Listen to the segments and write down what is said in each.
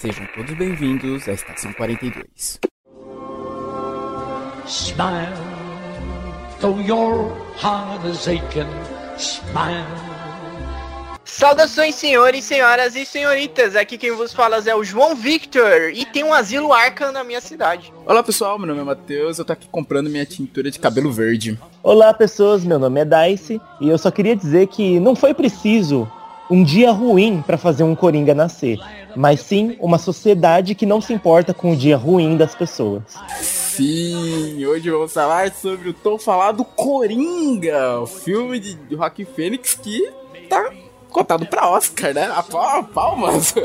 Sejam todos bem-vindos à Estação 42. Smile, though your heart is aching, smile. Saudações, senhores, senhoras e senhoritas. Aqui quem vos fala é o João Victor e tem um asilo Arca na minha cidade. Olá, pessoal. Meu nome é Matheus. Eu tô aqui comprando minha tintura de cabelo verde. Olá, pessoas. Meu nome é Dice e eu só queria dizer que não foi preciso um dia ruim para fazer um Coringa nascer, mas sim uma sociedade que não se importa com o dia ruim das pessoas. Sim, hoje vamos falar sobre o tão falado Coringa, o filme de Rock Fênix que tá cotado para Oscar, né? A palmas.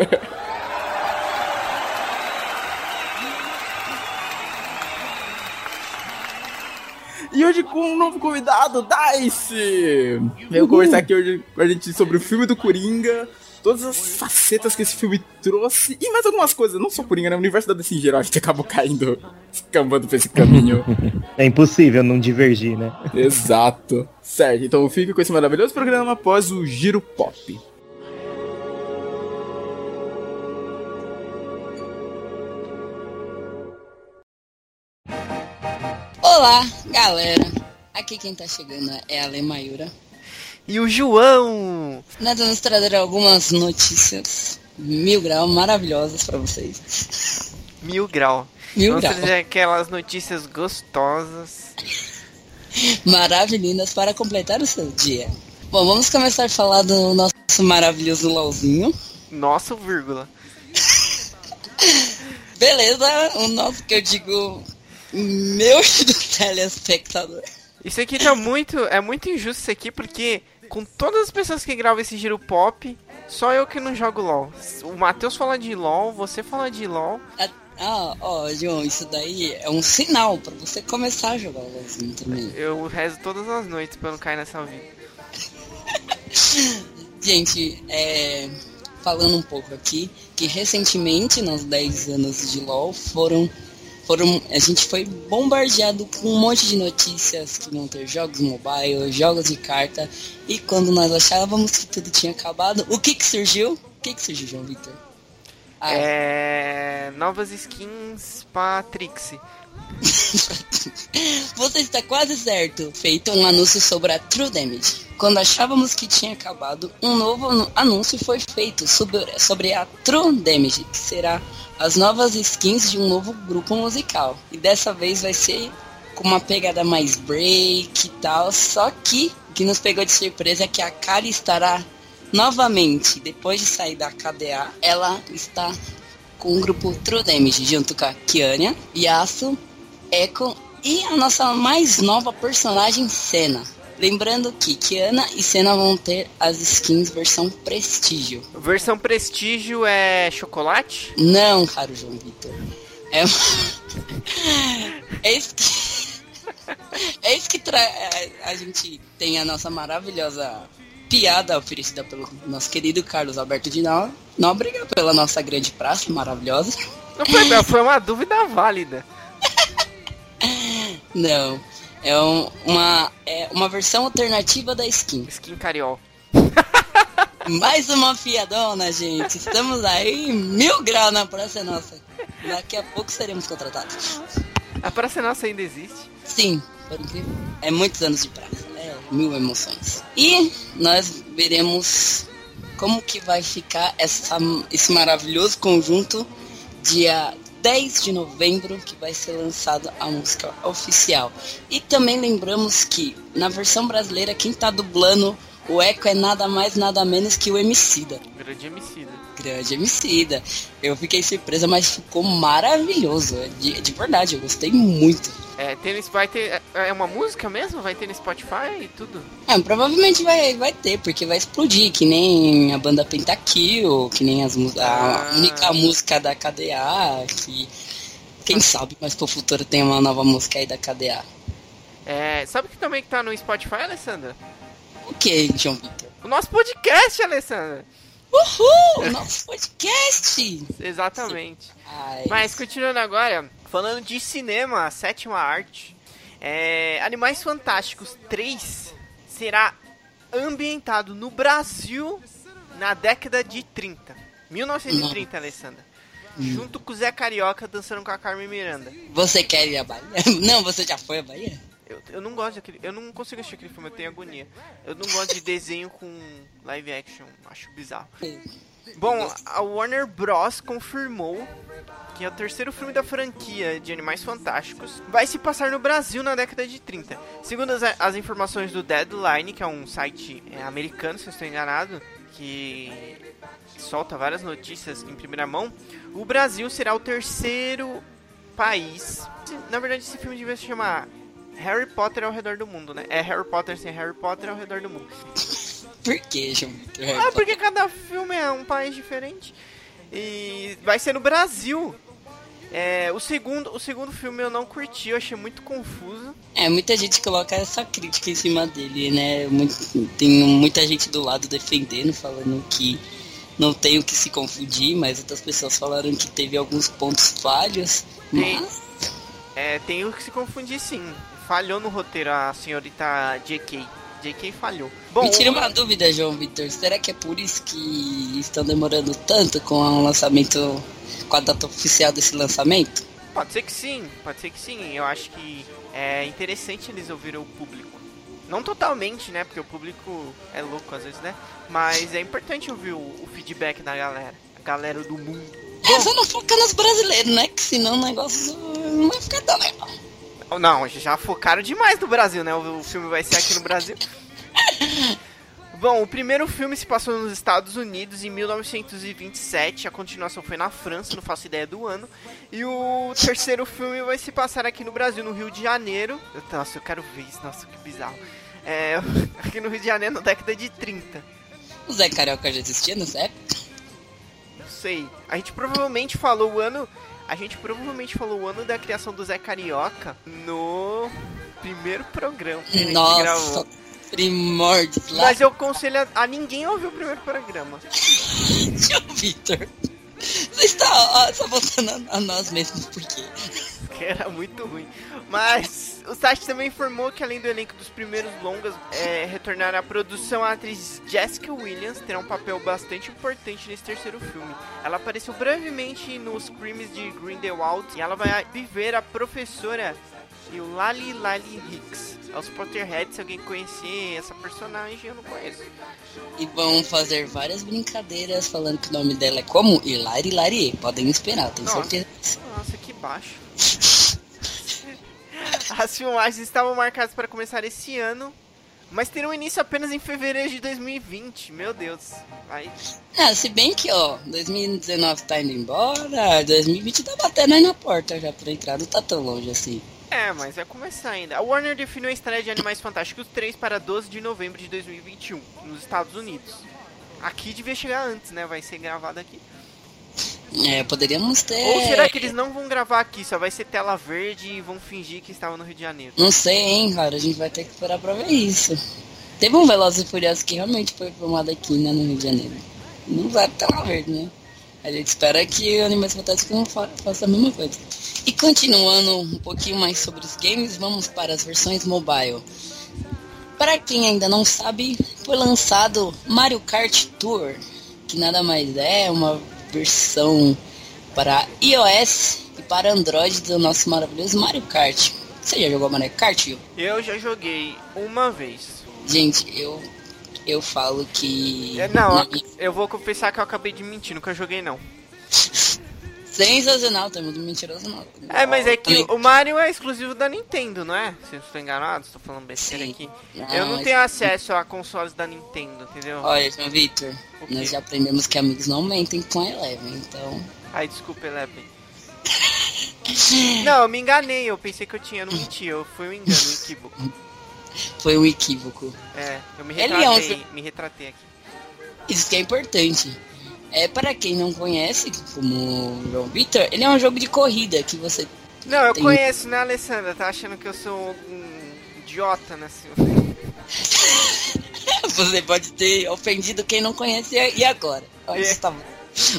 E hoje com um novo convidado, Dice! Veio conversar aqui hoje com a gente sobre o filme do Coringa, todas as facetas que esse filme trouxe e mais algumas coisas, não só Coringa, né? O universo da DC em geral, a gente acabou caindo, escambando pra esse caminho. É impossível não divergir, né? Exato. Certo, então fique com esse maravilhoso programa após o Giro Pop. Olá, galera. Aqui quem tá chegando é a Lemayura. E o João! Nós vamos trazer algumas notícias mil grau maravilhosas para vocês. Mil grau. Mil vamos grau. trazer aquelas notícias gostosas. Maravilhindas para completar o seu dia. Bom, vamos começar a falar do nosso maravilhoso LOLzinho. Nosso, vírgula. Beleza, o nosso que eu digo meu telespectador. Isso aqui tá muito. É muito injusto isso aqui, porque com todas as pessoas que gravam esse giro pop, só eu que não jogo LOL. O Matheus fala de LOL, você fala de LOL. Ah, ó, João, isso daí é um sinal para você começar a jogar LOLzinho também. Eu rezo todas as noites pra não cair nessa vida. Gente, é. Falando um pouco aqui, que recentemente, nos 10 anos de LOL, foram foram, a gente foi bombardeado com um monte de notícias que vão ter jogos mobile, jogos de carta. E quando nós achávamos que tudo tinha acabado, o que que surgiu? O que que surgiu, João Victor? Ah, é... Novas skins pra Trixie. Você está quase certo. Feito um anúncio sobre a True Damage. Quando achávamos que tinha acabado, um novo anúncio foi feito sobre, sobre a True Damage, que será as novas skins de um novo grupo musical. E dessa vez vai ser com uma pegada mais break e tal. Só que o que nos pegou de surpresa é que a Kali estará novamente, depois de sair da KDA, ela está com o grupo True Damage, junto com a Kianya, Yasuo, Echo e a nossa mais nova personagem, Senna. Lembrando que Kiana e Senna vão ter as skins versão prestígio. Versão prestígio é chocolate? Não, caro João Vitor. É, é isso que, é isso que tra... a gente tem a nossa maravilhosa piada oferecida pelo nosso querido Carlos Alberto de Nóbrega, pela nossa grande praça maravilhosa. Não foi, foi uma dúvida válida. Não. É um, uma, é uma versão alternativa da skin. Skin cariol. Mais uma fiadona, gente. Estamos aí mil graus na Praça Nossa. Daqui a pouco seremos contratados. A Praça Nossa ainda existe? Sim, por incrível. É muitos anos de praça. É mil emoções. E nós veremos como que vai ficar essa, esse maravilhoso conjunto dia 10 de novembro que vai ser lançado a música oficial. E também lembramos que na versão brasileira quem tá dublando o Echo é nada mais nada menos que o Emicida. Grande Emicida. Grande Emicida. Eu fiquei surpresa, mas ficou maravilhoso. De, de verdade, eu gostei muito. É, tem, vai ter. É uma música mesmo? Vai ter no Spotify e tudo? É, provavelmente vai, vai ter, porque vai explodir, que nem a banda Pentakill, que nem as, a ah. única música da KDA, que quem sabe mas pro futuro tem uma nova música aí da KDA. É, sabe que também que tá no Spotify, Alessandra? O que, João Vitor? O nosso podcast, Alessandra! Uhul! Nosso podcast! Exatamente. Ai, Mas continuando agora, falando de cinema, a sétima arte, é, Animais Fantásticos 3 será ambientado no Brasil na década de 30. 1930, Não. Alessandra. junto com o Zé Carioca dançando com a Carmen Miranda. Você quer ir à Bahia? Não, você já foi à Bahia? Eu, eu não gosto daquele. Eu não consigo assistir aquele filme, eu tenho agonia. Eu não gosto de desenho com live action, acho bizarro. Bom, a Warner Bros. confirmou que é o terceiro filme da franquia de Animais Fantásticos vai se passar no Brasil na década de 30. Segundo as, as informações do Deadline, que é um site é, americano, se eu estou enganado, que solta várias notícias em primeira mão, o Brasil será o terceiro país. Na verdade, esse filme devia se chamar Harry Potter ao redor do mundo, né? É Harry Potter sem Harry Potter ao redor do mundo. Por que, João? Ah, porque cada filme é um país diferente. E vai ser no Brasil. É, o, segundo, o segundo filme eu não curti, eu achei muito confuso. É, muita gente coloca essa crítica em cima dele, né? Muito, tem muita gente do lado defendendo, falando que não tem o que se confundir, mas outras pessoas falaram que teve alguns pontos falhos. Tem, Mas é, tem o que se confundir sim. Falhou no roteiro a senhorita JK. JK falhou. Bom, me tira uma dúvida, João Vitor. Será que é por isso que estão demorando tanto com o lançamento, com a data oficial desse lançamento? Pode ser que sim, pode ser que sim. Eu acho que é interessante eles ouvirem o público. Não totalmente, né? Porque o público é louco às vezes, né? Mas é importante ouvir o, o feedback da galera. A galera do mundo. É, só não focar nos brasileiros, né? Que senão o negócio não vai ficar tão legal. Não, já focaram demais no Brasil, né? O, o filme vai ser aqui no Brasil. Bom, o primeiro filme se passou nos Estados Unidos em 1927, a continuação foi na França, não faço ideia do ano. E o terceiro filme vai se passar aqui no Brasil, no Rio de Janeiro. Nossa, eu quero ver isso, nossa, que bizarro. É, aqui no Rio de Janeiro, na década de 30. O Zé Carioca já existia nessa época? Não sei. A gente provavelmente falou o ano. A gente provavelmente falou o ano da criação do Zé Carioca no primeiro programa que a gente Nossa, gravou. primórdios lá. Mas eu aconselho a, a ninguém ouvir o primeiro programa. João Vitor. Você está ó, só voltando a, a nós mesmos, por quê? que era muito ruim. Mas o site também informou que além do elenco dos primeiros longas, é, retornar à produção a atriz Jessica Williams terá um papel bastante importante nesse terceiro filme. Ela apareceu brevemente nos crimes de Grindelwald e ela vai viver a professora Lali Lali Hicks. Aos Potterheads, se alguém conhecer essa personagem, eu não conheço. E vão fazer várias brincadeiras falando que o nome dela é como Hilari Larie. Podem esperar, tenho Nossa. certeza. Nossa, que baixo. As filmagens estavam marcadas para começar esse ano, mas terão início apenas em fevereiro de 2020. Meu Deus. Vai. Ah, se bem que, ó, 2019 tá indo embora, 2020 tá batendo aí na porta já pra entrar, não tá tão longe assim. É, mas vai começar ainda. A Warner definiu a estreia de Animais Fantásticos 3 para 12 de novembro de 2021, nos Estados Unidos. Aqui devia chegar antes, né? Vai ser gravado aqui. É, poderíamos ter. Ou será que eles não vão gravar aqui? Só vai ser tela verde e vão fingir que estavam no Rio de Janeiro. Não sei, hein, cara, a gente vai ter que esperar pra ver isso. Teve um Velozes e Furiosos que realmente foi filmado aqui, né, no Rio de Janeiro. Não vai tela verde, né? A gente espera que o Animais Fantásticos não fa faça a mesma coisa. E continuando um pouquinho mais sobre os games, vamos para as versões mobile. Para quem ainda não sabe, foi lançado Mario Kart Tour, que nada mais é uma versão para iOS e para Android do nosso maravilhoso Mario Kart. Você já jogou Mario Kart, Will? Eu já joguei uma vez. Gente, eu eu falo que É, não, na- eu vou confessar que eu acabei de mentir, nunca joguei não. sensacional, tá muito mentiroso não. É, mas é que Também- o Mario é exclusivo da Nintendo, não é? Se eu estou enganado, estou falando besteira Sim. aqui. Não, eu não tenho acesso a consoles da Nintendo, entendeu? Olha, João Victor, nós já aprendemos que amigos não mentem com a Eleven, então. Ai, desculpa, Eleven. Não, eu me enganei, eu pensei que eu tinha, eu não menti, eu fui um engano, um equívoco. Foi um equívoco. É, eu me Ele é retratei, me retratei aqui. Isso que é importante. É para quem não conhece, como o João Victor, ele é um jogo de corrida que você. Não, eu Tem- conheço, né, Alessandra? Tá achando que eu sou um idiota, né, senhor? Você pode ter ofendido quem não conhece e agora? Onde É. está,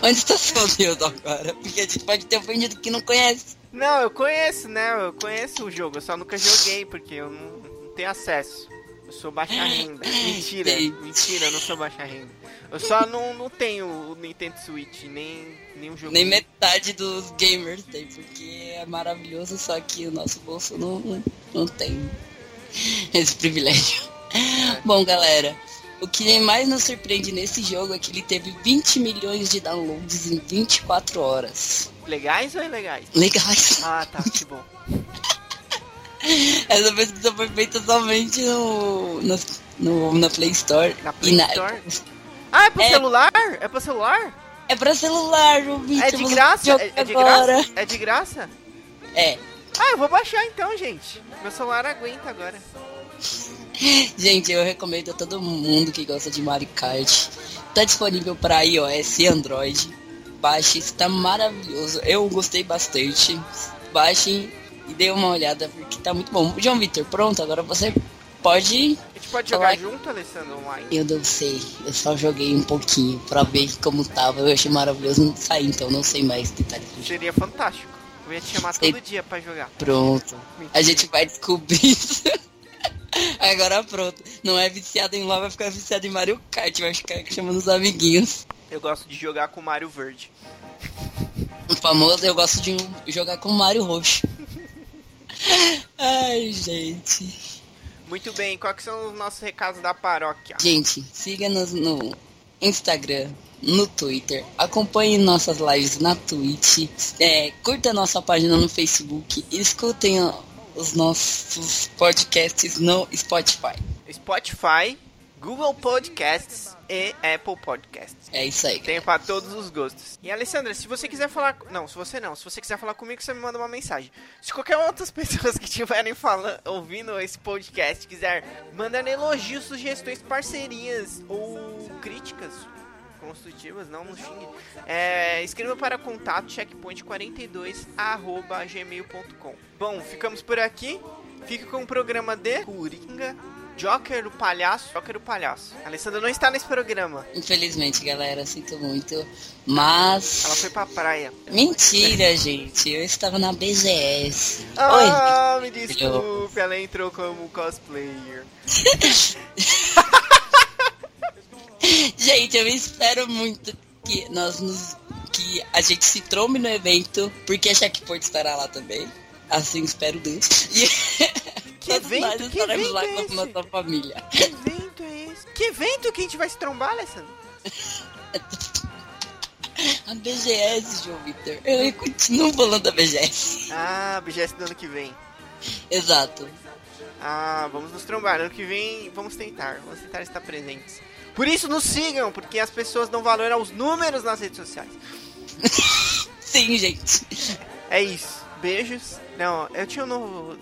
onde está seu Deus agora? Porque a gente pode ter ofendido quem não conhece. Não, eu conheço, né? Eu conheço o jogo, eu só nunca joguei, porque eu não, não tenho acesso. Eu sou baixa renda. Mentira, mentira, eu não sou baixa renda. Eu só não, não tenho o Nintendo Switch, nem, nem um jogo. Nem metade dos gamers tem, porque é maravilhoso, só que o nosso bolso não, não, tem esse privilégio. Bom, galera, o que mais nos surpreende nesse jogo é que ele teve 20 milhões de downloads em 24 horas. Legais ou ilegais? Legais. Ah, tá, que bom. Essa pesquisa foi feita somente no, no, no- na Play Store. Na Play na- Store? Ah, é pro É. celular? É pro celular? É pra celular, o Vitor. É de você graça? joga É, é de agora. graça? É de graça? É. Ah, eu vou baixar então, gente. Meu celular aguenta agora. Gente, eu recomendo a todo mundo que gosta de Mario Kart. Tá disponível para iOS e Android. Baixe, está maravilhoso. Eu gostei bastante. Baixem e dê uma olhada porque tá muito bom. João Vitor, pronto, agora você pode. A gente pode jogar Olá. junto, Alessandro, online? Eu não sei, eu só joguei um pouquinho pra ver como tava. Eu achei maravilhoso não sair, então não sei mais detalhes. Seria fantástico. Eu ia te chamar Sei. todo dia pra jogar. Pronto. A Mentira. gente vai descobrir isso. Agora pronto. Não é viciado em LOL, vai ficar viciado em Mario Kart. Vai ficar chamando os amiguinhos. Eu gosto de jogar com Mario Verde. O famoso, eu gosto de jogar com Mario Roxo. Ai, gente. Muito bem, quais que são os nossos recados da paróquia? Gente, siga-nos no Instagram, no Twitter. Acompanhe nossas lives na Twitch. É, curta nossa página no Facebook. E escutem os nossos podcasts no Spotify. Spotify, Google Podcasts e Apple Podcasts. É isso aí. Tem pra todos os gostos. E Alessandra, se você quiser falar. Não, se você não. Se você quiser falar comigo, você me manda uma mensagem. Se qualquer outras pessoas que estiverem falando, ouvindo esse podcast quiser mandar elogios, sugestões, parcerias ou críticas construtivas, não nos xingue. É, escreva para contato checkpoint42 arroba gmail.com. Bom, ficamos por aqui. Fica com o programa de Coringa, Joker o Palhaço. Joker o Palhaço. A Alessandra não está nesse programa. Infelizmente, galera, sinto muito. Mas. Ela foi pra praia. Mentira, gente. Eu estava na BGS. Ah, me desculpe, ela entrou como cosplayer. Oi. Gente, eu espero muito que nós nos. Que a gente se trombe no evento, porque a Checkpoint estará lá também. Assim espero Deus. E Que todos nós evento? Que evento lá é com esse? nossa família. Que evento é esse? Que evento que a gente vai se trombar, Alessandro? A BGS, João Vitor. Eu continuo falando da BGS. Ah, BGS do ano que vem. Exato. Ah, vamos nos trombar. Ano que vem, vamos tentar. Vamos tentar estar presentes. Por isso, nos sigam, porque as pessoas dão valor aos números nas redes sociais. Sim, gente. É isso. Beijos. Não, eu tinha um novo.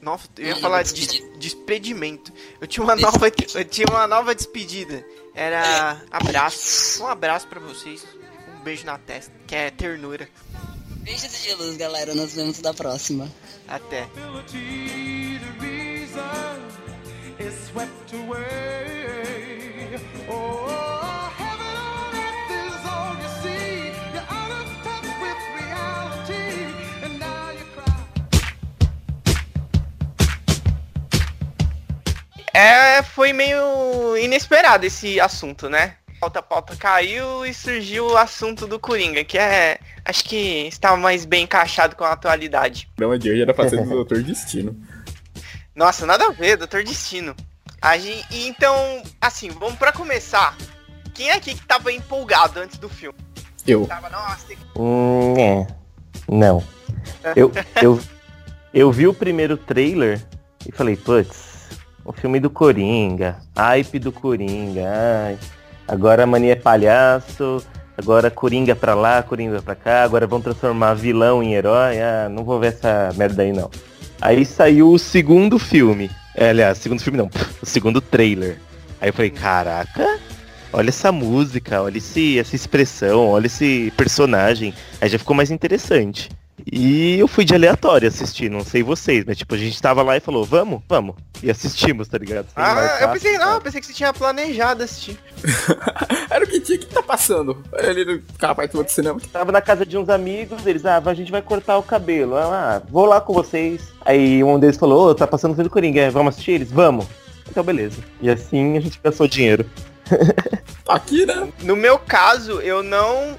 Novo eu ia Uma falar de despedimento. Eu tinha uma nova. Eu tinha uma nova despedida. Era abraço. Um abraço pra vocês. Um beijo na testa, que é ternura. Beijos de luz, galera. Nos vemos da próxima. Até. is swept away. Oh, É, foi meio inesperado esse assunto, né? Pauta pauta caiu e surgiu o assunto do Coringa, que é. Acho que está mais bem encaixado com a atualidade. O programa de hoje era pra ser do Doutor Destino. Nossa, nada a ver, Doutor Destino. A gente, então, assim, vamos pra começar. Quem é aqui que tava empolgado antes do filme? Eu. Tava, nossa, tem que... Hum, é. Não. Eu, eu, eu vi o primeiro trailer e falei, putz, o filme do Coringa, hype do Coringa, ai, agora a mania é palhaço, agora Coringa pra lá, Coringa pra cá, agora vão transformar vilão em herói, ah, não vou ver essa merda aí não. Aí saiu o segundo filme, é, aliás, segundo filme não, o segundo trailer. Aí eu falei, caraca, olha essa música, olha esse, essa expressão, olha esse personagem. Aí já ficou mais interessante. E eu fui de aleatório assistir, não sei vocês, mas tipo, a gente tava lá e falou, vamos, vamos. E assistimos, tá ligado? Sem Ah, marcar, eu pensei, não, eu pensei que você tinha planejado assistir. Era o que tinha que tá passando. Ali no cara participou do cinema. Tava na casa de uns amigos, eles, ah, a gente vai cortar o cabelo. Ah, vou lá com vocês. Aí um deles falou, ô, tá passando o filme do Coringa, é, vamos assistir eles? Vamos. Então beleza. E assim a gente gastou dinheiro. Aqui, né? No meu caso, eu não.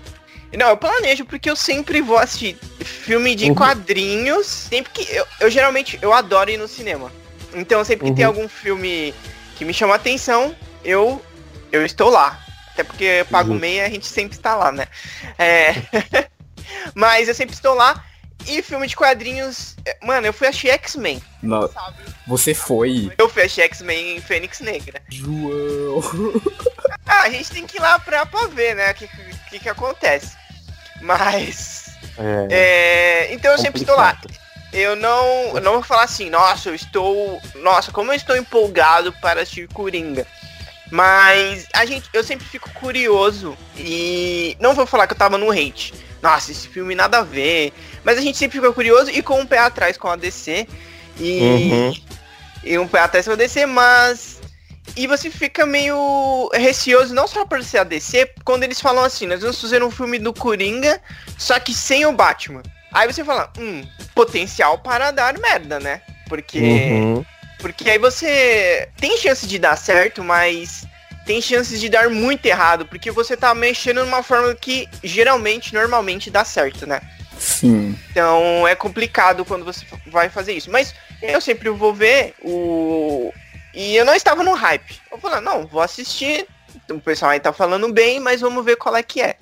Não, eu planejo porque eu sempre vou assistir filme de Uhum. quadrinhos. Sempre que. Eu, eu geralmente eu adoro ir no cinema. Então sempre que tem Uhum. algum filme que me chama a atenção, eu, eu estou lá. Até porque eu pago Justo. meia, a gente sempre está lá, né? É. Mas eu sempre estou lá. E filme de quadrinhos. é, Mano, eu fui assistir X-Men, Não, sabe? você foi. Eu fui assistir X-Men em Fênix Negra. João. Ah, a gente tem que ir lá pra, pra ver, né? O que, que, que acontece. Mas. É, É, então eu sempre estou lá. complicado. Eu não, eu não vou falar assim, nossa, eu estou. Nossa, como eu estou empolgado para assistir Coringa. Mas a gente, eu sempre fico curioso e não vou falar que eu tava no hate. Nossa, esse filme nada a ver. Mas a gente sempre fica curioso e com um pé atrás com a DC. E, Uhum. e um pé atrás com a DC, mas. E você fica meio receoso, não só por ser a DC, quando eles falam assim, nós vamos fazer um filme do Coringa, só que sem o Batman. Aí você fala, hum, potencial para dar merda, né? Porque. Uhum. Porque aí você tem chance de dar certo, mas tem chances de dar muito errado, porque você tá mexendo numa forma que geralmente, normalmente dá certo, né? Sim. Então é complicado quando você vai fazer isso. Mas eu sempre vou ver o. E eu não estava no hype. Eu falei, não, vou assistir. O pessoal aí tá falando bem, mas vamos ver qual é que é.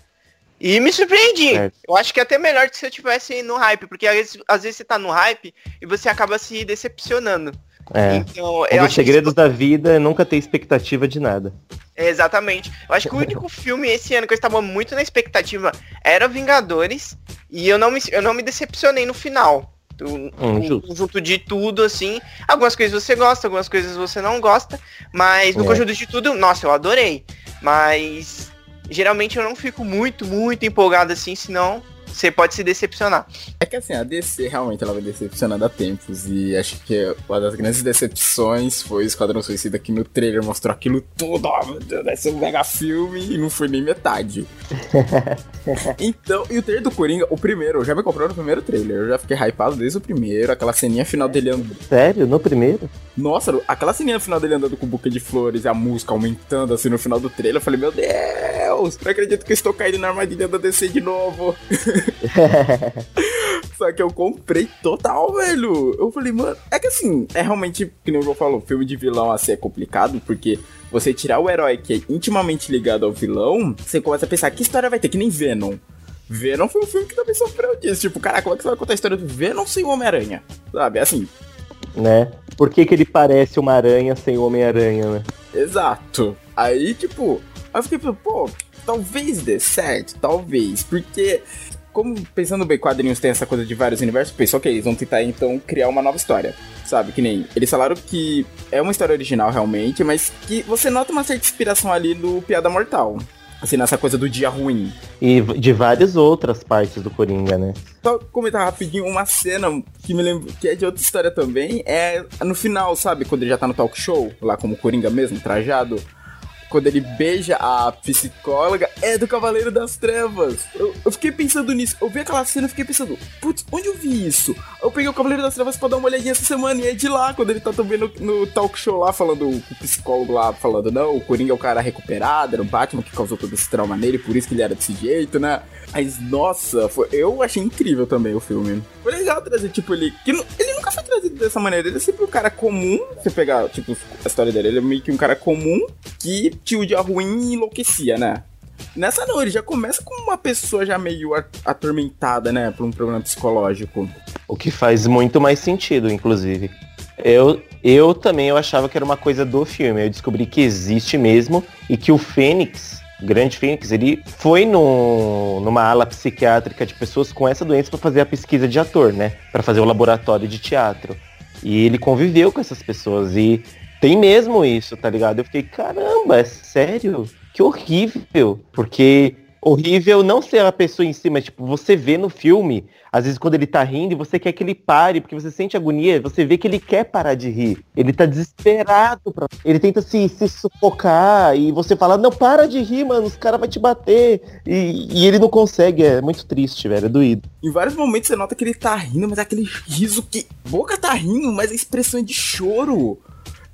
E me surpreendi. Certo. Eu acho que é até melhor que se eu tivesse no hype, porque às vezes, às vezes você tá no hype e você acaba se decepcionando. É. Então, Um eu dos acho que segredos da vida é nunca ter expectativa de nada. é, Exatamente. Eu acho que o único filme esse ano que eu estava muito na expectativa era Vingadores. E eu não me, eu não me decepcionei no final. Hum, um justo. conjunto de tudo, assim. Algumas coisas você gosta, algumas coisas você não gosta. Mas no É. conjunto de tudo, nossa, eu adorei. Mas geralmente eu não fico muito, muito empolgado assim, senão você pode se decepcionar. É que assim, a DC realmente ela vai decepcionando há tempos. E acho que uma das grandes decepções foi o Esquadrão Suicida que no trailer mostrou aquilo tudo. Ó, meu Deus, vai ser um mega filme e não foi nem metade. então, e o trailer do Coringa, o primeiro, eu já me comprou no primeiro trailer. Eu já fiquei hypado desde o primeiro. Aquela ceninha final dele andando. Sério? No primeiro? Nossa, aquela ceninha final dele andando com o buquê de flores e a música aumentando assim no final do trailer. Eu falei, meu Deus, não acredito que eu estou caindo na armadilha da DC de novo. Só que eu comprei total, velho. Eu falei, mano, é que assim, é realmente, que nem o João falou, filme de vilão assim é complicado, porque você tirar o herói que é intimamente ligado ao vilão, você começa a pensar, que história vai ter? Que nem Venom. Venom foi um filme que também sofreu disso. Tipo, cara, como é que você vai contar a história do Venom sem o Homem-Aranha? Sabe, assim, né? Por que, que ele parece uma aranha sem o Homem-Aranha, né? Exato. Aí, tipo, aí eu fiquei pensando, pô, talvez dê certo, talvez, porque como pensando bem, quadrinhos tem essa coisa de vários universos, pensou que eles vão tentar então criar uma nova história, sabe? Que nem eles falaram que é uma história original realmente, mas que você nota uma certa inspiração ali no Piada Mortal. Assim, nessa coisa do dia ruim. E de várias outras partes do Coringa, né? Só comentar rapidinho uma cena que me lembro que é de outra história também. É no final, sabe? Quando ele já tá no talk show, lá como Coringa mesmo, trajado. Quando ele beija a psicóloga, é do Cavaleiro das Trevas. Eu, eu fiquei pensando nisso. Eu vi aquela cena e fiquei pensando, putz, onde eu vi isso? Eu peguei o Cavaleiro das Trevas pra dar uma olhadinha essa semana e é de lá, quando ele tá também no, no talk show lá, falando o psicólogo lá, falando, não, o Coringa é o cara recuperado, era o Batman que causou todo esse trauma nele, por isso que ele era desse jeito, né? Mas, nossa, foi, eu achei incrível também o filme. Foi legal trazer, tipo, ele. Que, nu- ele nunca foi trazido dessa maneira. Ele é sempre um cara comum. Você pegar, tipo, a história dele, ele é meio que um cara comum que tinha o dia ruim e enlouquecia, né? Nessa não, ele já começa com uma pessoa já meio atormentada, né? Por um problema psicológico. O que faz muito mais sentido, inclusive. Eu, eu também eu achava que era uma coisa do filme. Eu descobri que existe mesmo e que o Fênix, grande Fênix, ele foi numa ala psiquiátrica de pessoas com essa doença para fazer a pesquisa de ator, né? Para fazer o laboratório de teatro. E ele conviveu com essas pessoas e tem mesmo isso, tá ligado? Eu fiquei, caramba, é sério? Que horrível. Porque horrível não ser a pessoa em cima, tipo, você vê no filme, às vezes quando ele tá rindo você quer que ele pare, porque você sente agonia, você vê que ele quer parar de rir. Ele tá desesperado pra... Ele tenta se, se sufocar e você fala, não, para de rir, mano, os caras vão te bater. E, e ele não consegue, é muito triste, velho, é doído. Em vários momentos você nota que ele tá rindo, mas é aquele riso que. Boca tá rindo, mas a expressão é de choro.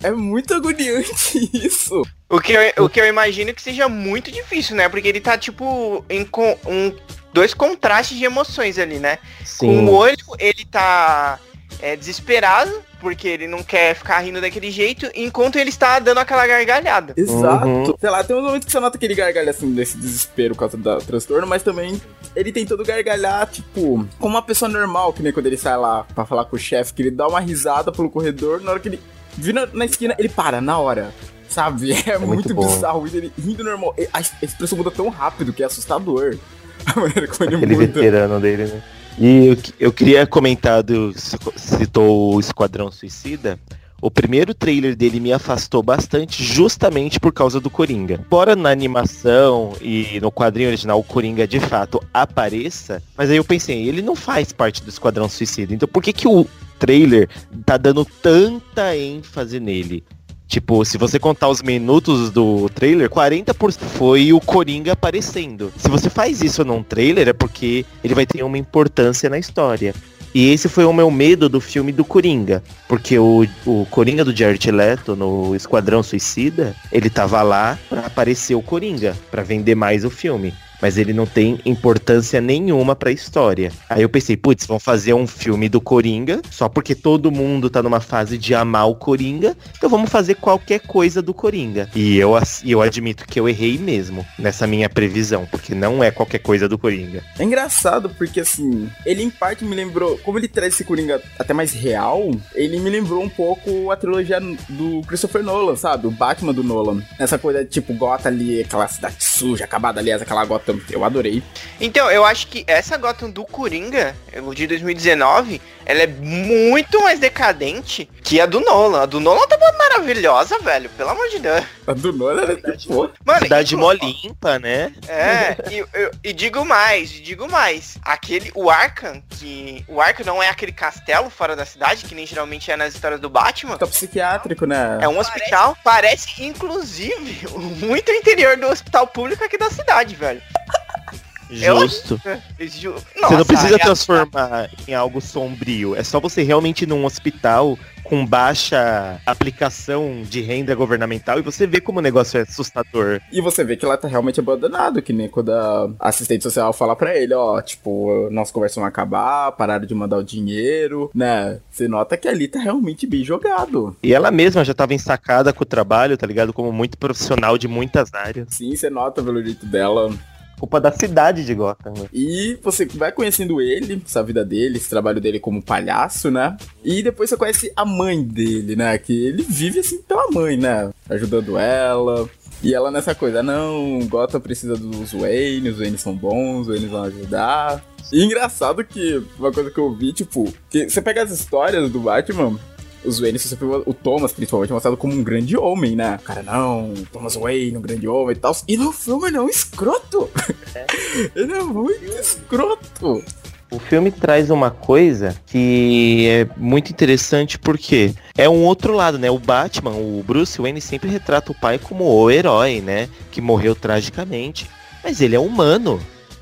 É muito agoniante isso. O que, eu, o que eu imagino que seja muito difícil, né? Porque ele tá, tipo, em com, um, dois contrastes de emoções ali, né? Com Sim. o olho, ele tá é, desesperado, porque ele não quer ficar rindo daquele jeito, enquanto ele está dando aquela gargalhada. Exato. Uhum. Sei lá, tem uns momentos que você nota que ele gargalha assim desse desespero por causa do transtorno, mas também ele tentando gargalhar, tipo, como uma pessoa normal, que nem quando ele sai lá pra falar com o chefe, que ele dá uma risada pelo corredor, na hora que ele vira na esquina, ele para, na hora. Sabe? É, muito, muito bom. bizarro ele rindo normal. A expressão muda tão rápido que é assustador. A maneira como ele Aquele muda. veterano dele, né? E eu, eu queria comentar do. Citou o Esquadrão Suicida. O primeiro trailer dele me afastou bastante justamente por causa do Coringa. Fora na animação e no quadrinho original o Coringa de fato apareça, mas aí eu pensei, ele não faz parte do Esquadrão Suicida. Então por que que o trailer tá dando tanta ênfase nele? Tipo, se você contar os minutos do trailer, 40% foi o Coringa aparecendo. Se você faz isso num trailer, é porque ele vai ter uma importância na história. E esse foi o meu medo do filme do Coringa. Porque o, o Coringa do Jared Leto no Esquadrão Suicida, ele tava lá pra aparecer o Coringa, pra vender mais o filme. Mas ele não tem importância nenhuma pra história. Aí eu pensei, putz, vão fazer um filme do Coringa, só porque todo mundo tá numa fase de amar o Coringa, então vamos fazer qualquer coisa do Coringa. E eu, eu admito que eu errei mesmo nessa minha previsão, porque não é qualquer coisa do Coringa. É engraçado porque, assim, ele em parte me lembrou, como ele traz esse Coringa até mais real, ele me lembrou um pouco a trilogia do Christopher Nolan, sabe? O Batman do Nolan. Essa coisa, tipo, Gotham ali, aquela cidade suja, acabada, aliás, aquela Gotham, eu adorei. Então, eu acho que essa Gotham do Coringa, o de 2019, ela é muito mais decadente que a do Nolan. A do Nolan tava maravilhosa, velho. Pelo amor de Deus. A do Nolan era tipo... Mano, Cidade mó limpa, né? É, e, eu- e digo mais, digo mais. Aquele, o Arkham, que. O Arkham não é aquele castelo fora da cidade, que nem geralmente é nas histórias do Batman. Tá psiquiátrico, né? É um hospital. Parece, inclusive, muito o interior do hospital público aqui da cidade, velho. Eu- Justo. Ju- você não Nossa, precisa é- transformar em algo sombrio. É só você realmente ir num hospital com baixa aplicação de renda governamental e você vê como o negócio é assustador. E você vê que ela tá realmente abandonado, que nem quando a assistente social fala pra ele, ó, tipo, nossa conversa vai acabar, pararam de mandar o dinheiro, né? Você nota que ali tá realmente bem jogado. E ela mesma já tava ensacada com o trabalho, tá ligado? Como muito profissional de muitas áreas. Sim, você nota pelo jeito dela. Culpa da cidade de Gotham. né? E você vai conhecendo ele, essa vida dele, esse trabalho dele como palhaço, né? E depois você conhece a mãe dele, né? Que ele vive assim pela mãe, né? Ajudando ela. E ela nessa coisa, não, Gotham precisa dos Wayne, os Wayne são bons, os Wayne vão ajudar. E engraçado que uma coisa que eu vi, tipo, que você pega as histórias do Batman, os Wayne, se você pegou o Thomas, principalmente, é mostrado como um grande homem, né? O cara, não, Thomas Wayne, um grande homem e tal. E no filme ele é um escroto. ele é muito escroto. O filme traz uma coisa que é muito interessante porque é um outro lado, né? O Batman, o Bruce Wayne sempre retrata o pai como o herói, né? Que morreu tragicamente. Mas ele é humano.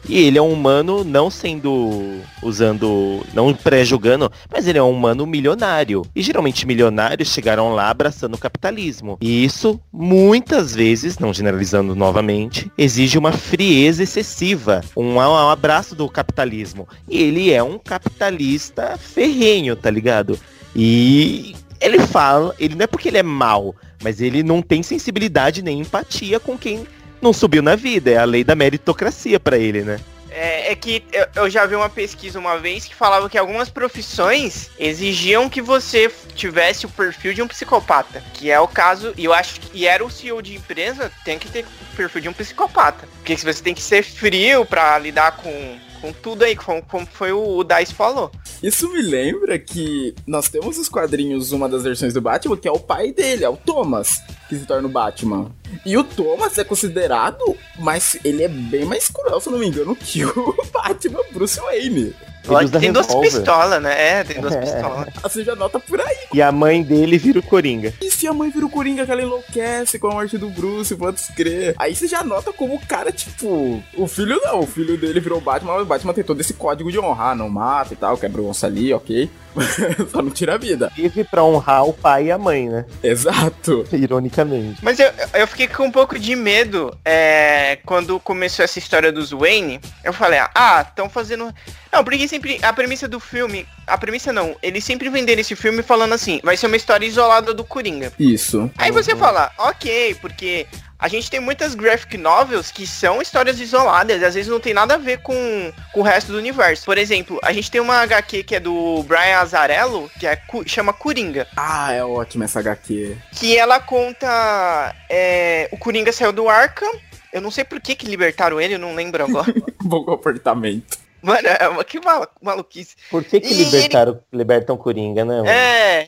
E ele é um humano não sendo usando, não pré-julgando, mas ele é um humano milionário. E geralmente milionários chegaram lá abraçando o capitalismo. E isso, muitas vezes, não generalizando novamente, exige uma frieza excessiva, um, um abraço do capitalismo. E ele é um capitalista ferrenho, tá ligado? E ele fala, ele não é porque ele é mal, mas ele não tem sensibilidade nem empatia com quem não subiu na vida. É a lei da meritocracia pra ele, né? É, é que eu, eu já vi uma pesquisa uma vez que falava que algumas profissões exigiam que você tivesse o perfil de um psicopata. Que é o caso, e eu acho que era o CEO de empresa, tem que ter o perfil de um psicopata. Porque se você tem que ser frio pra lidar com, com tudo aí, como, foi o, o Dice falou. Isso me lembra que nós temos os quadrinhos, uma das versões do Batman, que é o pai dele, é o Thomas, que se torna o Batman. E o Thomas é considerado, mas ele é bem mais cruel, se não me engano, que o Batman Bruce Wayne. Ele usa tem duas pistolas, né? É, tem duas É. pistolas. Você já nota por aí. E a mãe dele vira o Coringa. E se a mãe vira o Coringa que ela enlouquece com a morte do Bruce, pode crer. Aí você já nota como o cara, tipo, o filho não, o filho dele virou o Batman, mas o Batman tem todo esse código de honrar, não mata e tal, quebra o osso ali, ok. Só não tira a vida. Vive pra honrar o pai e a mãe, né? Exato. Ironicamente. Mas eu, eu fiquei com um pouco de medo é, quando começou essa história dos Wayne. Eu falei, ah, estão fazendo. Não, porque sempre a premissa do filme. A premissa não, eles sempre venderam esse filme falando assim: vai ser uma história isolada do Coringa. Isso. Aí você fala, ok, porque a gente tem muitas graphic novels que são histórias isoladas, e às vezes não tem nada a ver com, com o resto do universo. Por exemplo, a gente tem uma HQ que é do Brian Azarello, que é, chama Coringa. Ah, é ótima essa HQ. Que ela conta. é, o Coringa saiu do Arkham. Eu não sei por que, que libertaram ele, eu não lembro agora. Bom comportamento. Mano, é uma, que malu- maluquice. Por que que E libertaram, libertam Coringa, né? mano? É.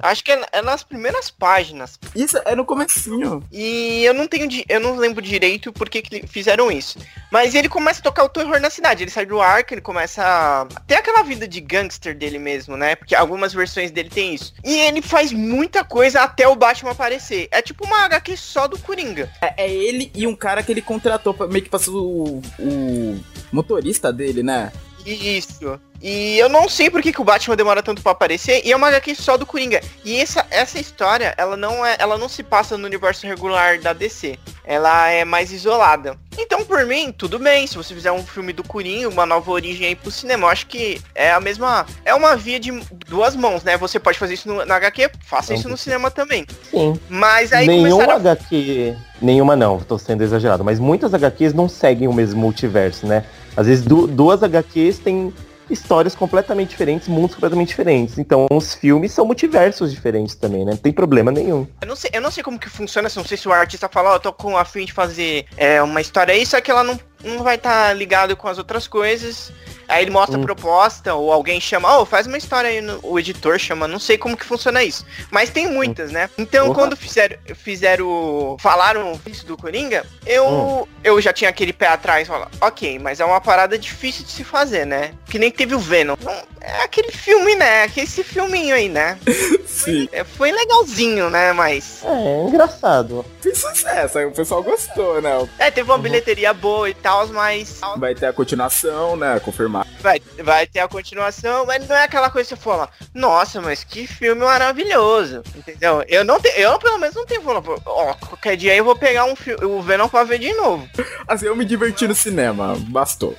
Acho que é, é nas primeiras páginas. Isso é no comecinho. E eu não tenho. Eu não lembro direito por que, que fizeram isso. Mas ele começa a tocar o terror na cidade. Ele sai do arco, ele começa a ter aquela vida de gangster dele mesmo, né? Porque algumas versões dele tem isso. E ele faz muita coisa até o Batman aparecer. É tipo uma HQ só do Coringa. É, é ele e um cara que ele contratou pra, meio que pra ser o, o motorista dele, né? Isso. E eu não sei por que, que o Batman demora tanto pra aparecer. E é uma HQ só do Coringa. E essa, essa história, ela não é, ela não se passa no universo regular da DC. Ela é mais isolada. Então, por mim, tudo bem. Se você fizer um filme do Coringa, uma nova origem aí pro cinema, eu acho que é a mesma. É uma via de duas mãos, né? Você pode fazer isso no, na HQ, faça isso no cinema também. Sim. Mas aí Nenhum começaram a HQ. Nenhuma não, tô sendo exagerado. Mas muitas HQs não seguem o mesmo multiverso, né? Às vezes du- duas HQs têm histórias completamente diferentes, mundos completamente diferentes. Então os filmes são multiversos diferentes também, né? Não tem problema nenhum. Eu não sei, eu não sei como que funciona, não sei se o artista fala, ó, eu tô com a fim de fazer é, uma história aí, só que ela não, não vai estar ligado com as outras coisas. Aí ele mostra Hum. a proposta, ou alguém chama, ó, faz uma história aí, no- o editor chama, não sei como que funciona isso. Mas tem muitas, né? Então quando fizeram, fizeram, falaram isso do Coringa, eu, Hum. eu já tinha aquele pé atrás, falar, ok, mas é uma parada difícil de se fazer, né? Que nem teve o Venom. Então, é aquele filme, né? Aquele esse filminho aí, né? Sim. É, foi legalzinho, né? Mas É, engraçado. Fez sucesso, aí o pessoal gostou, né? É, teve uma bilheteria boa e tal, mas Vai ter a continuação, né? Confirmar. vai, vai ter a continuação, mas não é aquela coisa que você fala, nossa, mas que filme maravilhoso, entendeu? Eu não tenho, eu pelo menos não tenho falando, ó, qualquer dia eu vou pegar um filme, o Venom pra ver de novo. Assim, eu me diverti no cinema, bastou.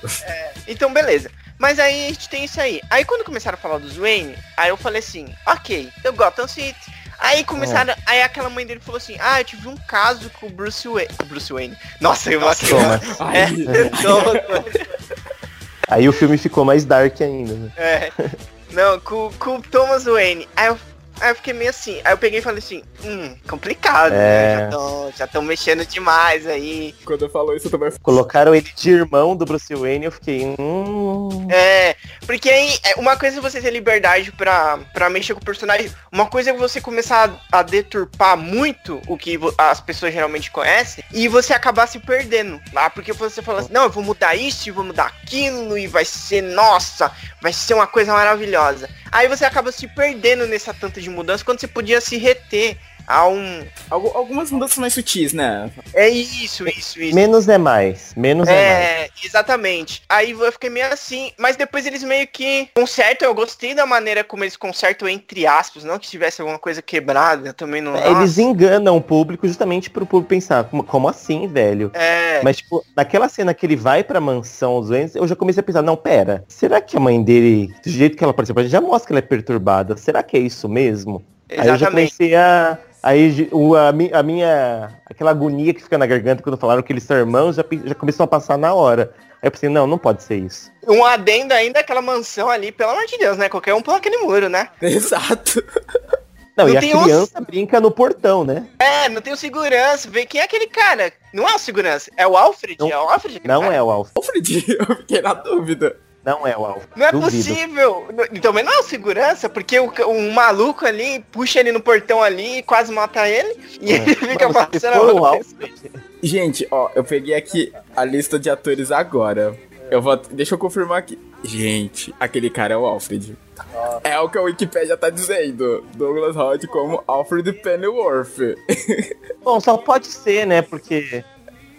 Então, beleza. Mas aí a gente tem isso aí. Aí quando começaram a falar dos Wayne, aí eu falei assim, ok, eu Gotham City. Aí começaram, aí aquela mãe dele falou assim, ah, eu tive um caso com o Bruce Wayne. Bruce Wayne. Nossa, eu vou Toma. Ai, Aí o filme ficou mais dark ainda, né? É. Não, com, com o Thomas Wayne. Aí eu, aí eu fiquei meio assim. Aí eu peguei e falei assim, hum, complicado, É. né? Já tão, já tão mexendo demais aí. quando falou isso, eu também Colocaram ele de irmão do Bruce Wayne, eu fiquei. Hum. É, porque aí é, uma coisa é você ter liberdade pra, pra mexer com o personagem, uma coisa é você começar a, a deturpar muito o que as pessoas geralmente conhecem e você acabar se perdendo lá, porque você fala assim, não, eu vou mudar isso e vou mudar aquilo e vai ser, nossa, vai ser uma coisa maravilhosa. Aí você acaba se perdendo nessa tanta de mudança quando você podia se reter a um... Algu- algumas mudanças mais sutis, né? É isso, isso, isso. Menos é mais. Menos é, mais. É, exatamente. Aí eu fiquei meio assim, mas depois eles meio que consertam. Eu gostei da maneira como eles consertam, entre aspas, não que tivesse alguma coisa quebrada, também não. É, Eles enganam o público justamente pro público pensar, como, como assim, velho? É, Mas, tipo, naquela cena que ele vai pra mansão dos Waynes, eu já comecei a pensar, não, pera, será que a mãe dele, do jeito que ela participa, a gente já mostra que ela é perturbada, será que é isso mesmo? Aí eu já exatamente. comecei a... Aí o, a, a minha... Aquela agonia que fica na garganta quando falaram que eles são irmãos, já, já começou a passar na hora. Aí eu pensei, não, não pode ser isso. Um adendo ainda aquela mansão ali, pelo amor de Deus, né? Qualquer um pula aquele muro, né? Exato. Não, Não e a tem um- criança brinca no portão, né? É, não tem o segurança. Vê quem é aquele cara. Não é o segurança, é o Alfred. Não- é o Alfred. Não cara? é o Alf. Alfred, eu fiquei na dúvida. Não é o Alf. Não é Duvido. possível. Também não é o segurança, porque o, um maluco ali puxa ele no portão ali e quase mata ele. E ele fica Mas passando a mão o na Alfred, Gente, ó, eu peguei aqui a lista de atores agora. Eu vou. Deixa eu confirmar aqui. Gente, aquele cara é o Alfred. É o que a Wikipedia tá dizendo. Douglas Hodge como Alfred Pennyworth. Bom, só pode ser, né? Porque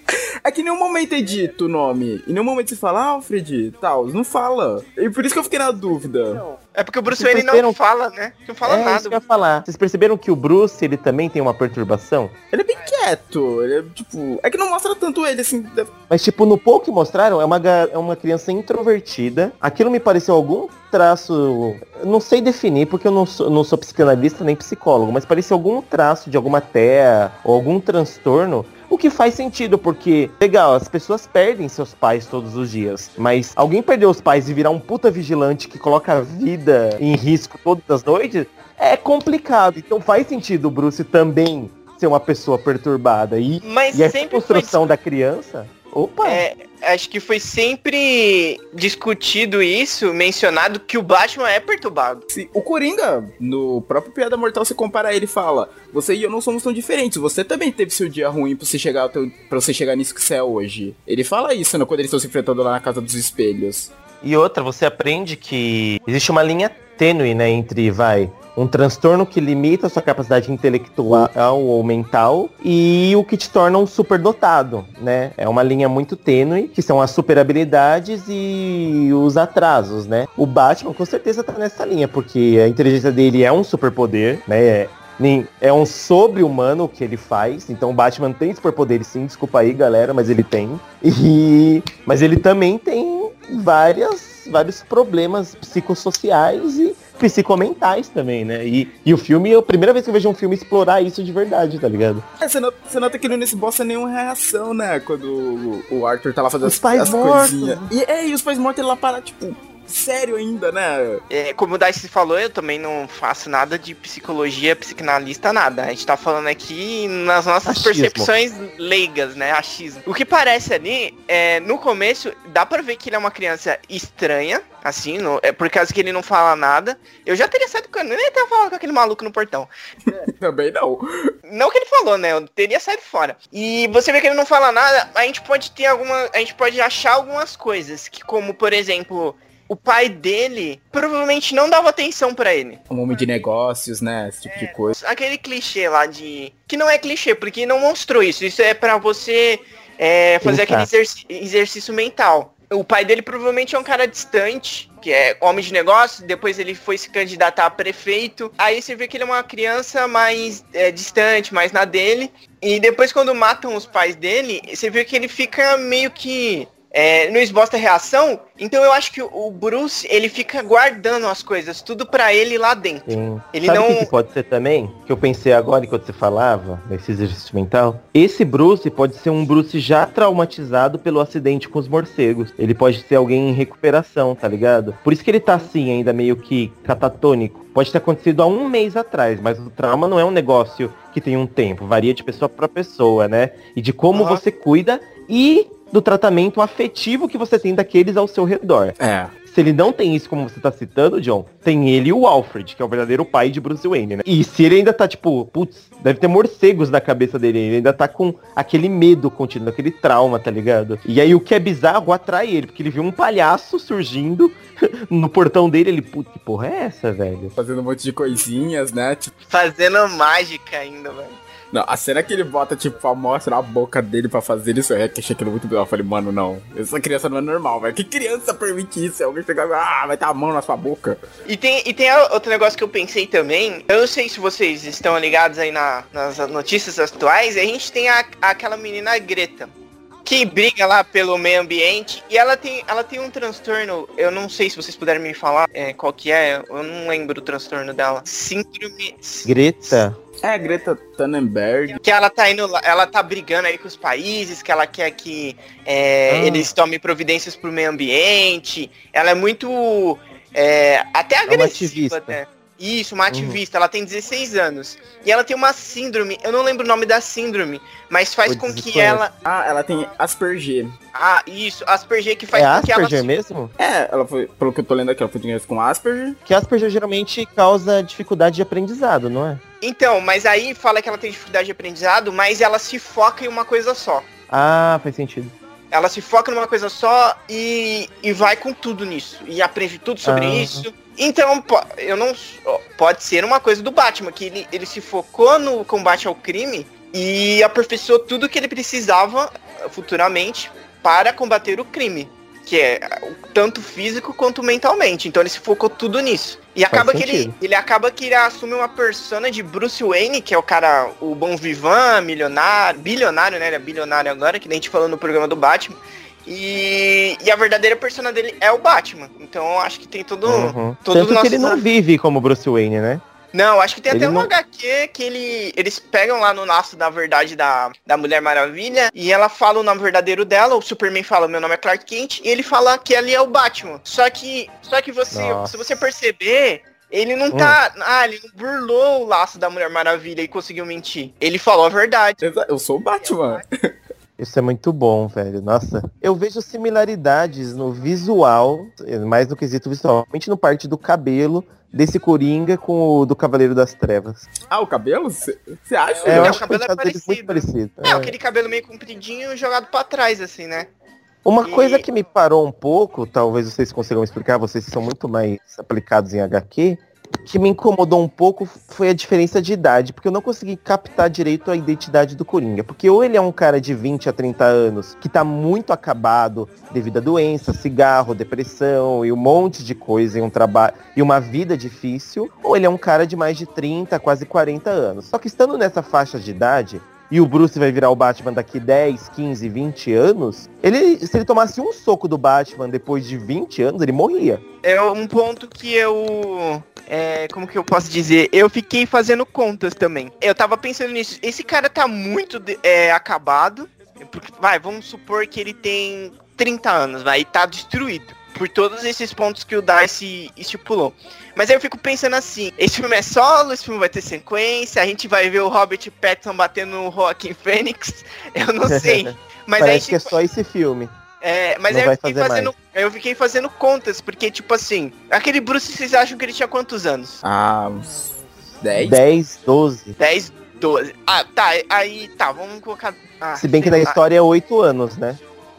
É que em nenhum momento é dito o nome. Em nenhum momento você fala, ah, Alfred, tal. Não fala. E por isso que eu fiquei na dúvida. É porque o Bruce Wayne não perceberam- fala, né? Não fala é isso nada. que eu ia falar. Vocês perceberam que o Bruce, ele também tem uma perturbação? Ele é bem quieto. Ele é tipo. É que não mostra tanto ele assim. Mas, tipo, no pouco que mostraram, é uma, é uma criança introvertida. Aquilo me pareceu algum traço. Não sei definir, porque eu não sou, não sou psicanalista nem psicólogo, mas parecia algum traço de alguma TEA ou algum transtorno. O que faz sentido, porque, legal, as pessoas perdem seus pais todos os dias. Mas alguém perder os pais e virar um puta vigilante que coloca a vida em risco todas as noites é complicado. Então faz sentido o Bruce também ser uma pessoa perturbada. E, Mas e essa sempre foi construção da criança. Opa! É, acho que foi sempre discutido isso, mencionado que o Batman é perturbado. Se- O Coringa, no próprio Piada Mortal, você compara ele e fala: Você e eu não somos tão diferentes. Você também teve seu dia ruim pra você chegar, teu, pra você chegar nisso que você é hoje. Ele fala isso né, quando eles estão se enfrentando lá na Casa dos Espelhos. E outra, você aprende que existe uma linha tênue, né, entre, vai, um transtorno que limita a sua capacidade intelectual ou mental e o que te torna um superdotado, né? É uma linha muito tênue, que são as super habilidades e os atrasos, né? O Batman com certeza tá nessa linha, porque a inteligência dele é um superpoder, né? É- É um sobre-humano o que ele faz. Então o Batman tem superpoderes sim, desculpa aí, galera, mas ele tem. E mas ele também tem várias vários problemas psicossociais e psicomentais também, né? E, e o filme, é a primeira vez que eu vejo um filme explorar isso de verdade, tá ligado? É, você, nota, você nota que ele não esboça nenhuma reação, né? Quando o, o Arthur tá lá fazendo Os as, pais as mortos. coisinhas. E, é, e os pais mortos ele lá para, tipo, sério ainda, né? É, como o Dice falou, eu também não faço nada de psicologia, psicanalista, nada. A gente tá falando aqui nas nossas Achismo. percepções leigas, né? Achismo. O que parece ali, é, no começo, dá pra ver que ele é uma criança estranha, assim, no, é por causa que ele não fala nada. Eu já teria saído com eu nem tava falando com aquele maluco no portão. Também não. Não que ele falou, né? Eu teria saído fora. E você vê que ele não fala nada, a gente pode ter alguma. A gente pode achar algumas coisas. Que como, por exemplo, o pai dele provavelmente não dava atenção pra ele. Um homem de negócios, né? Esse tipo de coisa. Aquele clichê lá de. Que não é clichê, porque não mostrou isso. Isso é pra você é, fazer Pensar. aquele exerc- exercício mental. O pai dele provavelmente é um cara distante, que é homem de negócio, depois ele foi se candidatar a prefeito. Aí você vê que ele é uma criança mais é, distante, mais na dele. E depois quando matam os pais dele, você vê que ele fica meio que. É, não esboça reação, então eu acho que o Bruce, ele fica guardando as coisas, tudo pra ele lá dentro. Sim. Ele Sabe não- que, que pode ser também? Que eu pensei agora enquanto você falava, nesse exercício mental. Esse Bruce pode ser um Bruce já traumatizado pelo acidente com os morcegos. Ele pode ser alguém em recuperação, tá ligado? Por isso que ele tá assim, ainda meio que catatônico. Pode ter acontecido há um mês atrás, mas o trauma não é um negócio que tem um tempo. Varia de pessoa pra pessoa, né? E de como Aham. você cuida e do tratamento afetivo que você tem daqueles ao seu redor. É. Se ele não tem isso, como você tá citando, John, tem ele e o Alfred, que é o verdadeiro pai de Bruce Wayne, né? E se ele ainda tá, tipo, putz, deve ter morcegos na cabeça dele, ele ainda tá com aquele medo contínuo, aquele trauma, tá ligado? E aí o que é bizarro atrai ele, porque ele viu um palhaço surgindo no portão dele, ele, putz, que porra é essa, velho? Fazendo um monte de coisinhas, né? Tipo, Fazendo mágica ainda, velho. Não, a cena que ele bota, tipo, pra mostrar a boca dele pra fazer isso, é que achei aquilo muito bizarro. Eu falei, mano, não. Essa criança não é normal, velho. Que criança permite isso? Alguém chegar, ah, vai ter a mão na sua boca. E tem, e tem outro negócio que eu pensei também. Eu não sei se vocês estão ligados aí na- nas notícias atuais. A gente tem a- aquela menina Greta. Que briga lá pelo meio ambiente. E ela tem, ela tem um transtorno. Eu não sei se vocês puderem me falar é, qual que é. Eu não lembro o transtorno dela. Síndrome. Greta, É, a Greta Thunberg. Que ela tá indo lá, ela tá brigando aí com os países, que ela quer que é, Ah. eles tomem providências pro meio ambiente. Ela é muito. é, até uma agressiva ativista. até. Isso, uma Uhum. ativista, ela tem 16 anos. E ela tem uma síndrome, eu não lembro o nome da síndrome, mas faz com que ela. Ah, ela tem Asperger. Ah, isso, Asperger que faz é com que ela. Asperger mesmo? É, ela foi, pelo que eu tô lendo aqui, ela foi diagnosticada com Asperger. Que Asperger geralmente causa dificuldade de aprendizado, não é? Então, mas aí fala que ela tem dificuldade de aprendizado, mas ela se foca em uma coisa só. Ah, faz sentido. Ela se foca numa coisa só e, e vai com tudo nisso. E aprende tudo sobre Ah. isso. Então, eu não. Pode ser uma coisa do Batman, que ele, ele se focou no combate ao crime e aperfeiçoou tudo que ele precisava futuramente para combater o crime. Que é tanto físico quanto mentalmente. Então ele se focou tudo nisso. E acaba que ele, ele acaba que ele assume uma persona de Bruce Wayne, que é o cara, o bom vivan, milionário, bilionário, né? Ele é bilionário agora, que nem a gente falou no programa do Batman. E, e a verdadeira persona dele é o Batman. Então eu acho que tem todo. Uhum. todo Tanto nosso- que ele não vive como Bruce Wayne, né? Não, acho que tem Ele até um não- HQ que ele, eles pegam lá no laço da verdade da, da Mulher Maravilha e ela fala o nome verdadeiro dela, o Superman fala, meu nome é Clark Kent, e ele fala que ali é o Batman. Só que, só que você, Nossa. se você perceber, ele não tá, ah, ele não burlou o laço da Mulher Maravilha e conseguiu mentir. Ele falou a verdade. Eu sou o Batman. Isso é muito bom, velho. Nossa. Eu vejo similaridades no visual, mais no quesito visual, principalmente no parte do cabelo desse Coringa com o do Cavaleiro das Trevas. Ah, o cabelo? Você acha? É, eu o acho o cabelo é penteado deles muito parecido. É, aquele cabelo meio compridinho jogado pra trás, assim, né? Uma E- coisa que me parou um pouco, talvez vocês consigam explicar, vocês são muito mais aplicados em HQ, que me incomodou um pouco foi a diferença de idade, porque eu não consegui captar direito a identidade do Coringa. Porque ou ele é um cara de 20 a 30 anos, que tá muito acabado devido a doença, cigarro, depressão e um monte de coisa, e um trabalho e uma vida difícil, ou ele é um cara de mais de 30, quase 40 anos. Só que estando nessa faixa de idade, e o Bruce vai virar o Batman daqui 10, 15, 20 anos, ele, se ele tomasse um soco do Batman depois de 20 anos, ele morria. É um ponto que eu. É, como que eu posso dizer? Eu fiquei fazendo contas também. Eu tava pensando nisso. Esse cara tá muito é, acabado. Porque, vai, vamos supor que ele tem 30 anos, vai, e tá destruído. Por todos esses pontos que o Darcy estipulou. Mas aí eu fico pensando assim, esse filme é solo, esse filme vai ter sequência, a gente vai ver o Robert Pattinson batendo no Joaquin Phoenix, eu não sei. Mas aí, Parece que é tipo, só esse filme. é, mas Não aí vai eu fiquei, fazer fazendo, eu fiquei fazendo contas, porque, tipo assim, aquele Bruce, vocês acham que ele tinha quantos anos? Ah, uns 10? 10, 12. 10, 12. Ah, tá, aí, tá, vamos colocar... ah, Se bem que na lá. história é 8 anos, né?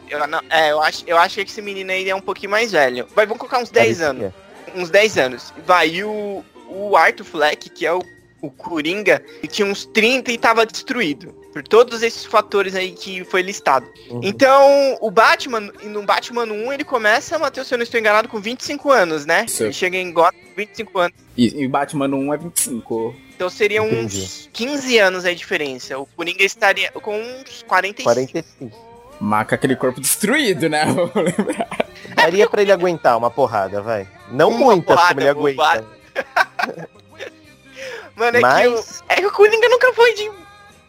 Eu, não- é, eu acho, eu acho que esse menino aí é um pouquinho mais velho. Vai, vamos colocar uns 10 Parece anos. que. Uns 10 anos. Vai, e o, o Arthur Fleck, que é o, o Coringa, ele tinha uns 30 e tava destruído. Por todos esses fatores aí que foi listado. Uhum. Então, o Batman, no Batman 1, ele começa, Matheus, se eu não estou enganado, com 25 anos, né? Isso. Ele chega em Gotham com 25 anos. E, e Batman 1 é 25. Então seriam Entendi. uns 15 anos a diferença. O Coringa estaria com uns 45. 45. Maca aquele corpo destruído, né? Vamos lembrar. Daria pra ele aguentar uma porrada, vai. Não Uma muitas porrada, como ele aguenta. Mano, é que, o, Mas, é que o Coringa nunca foi de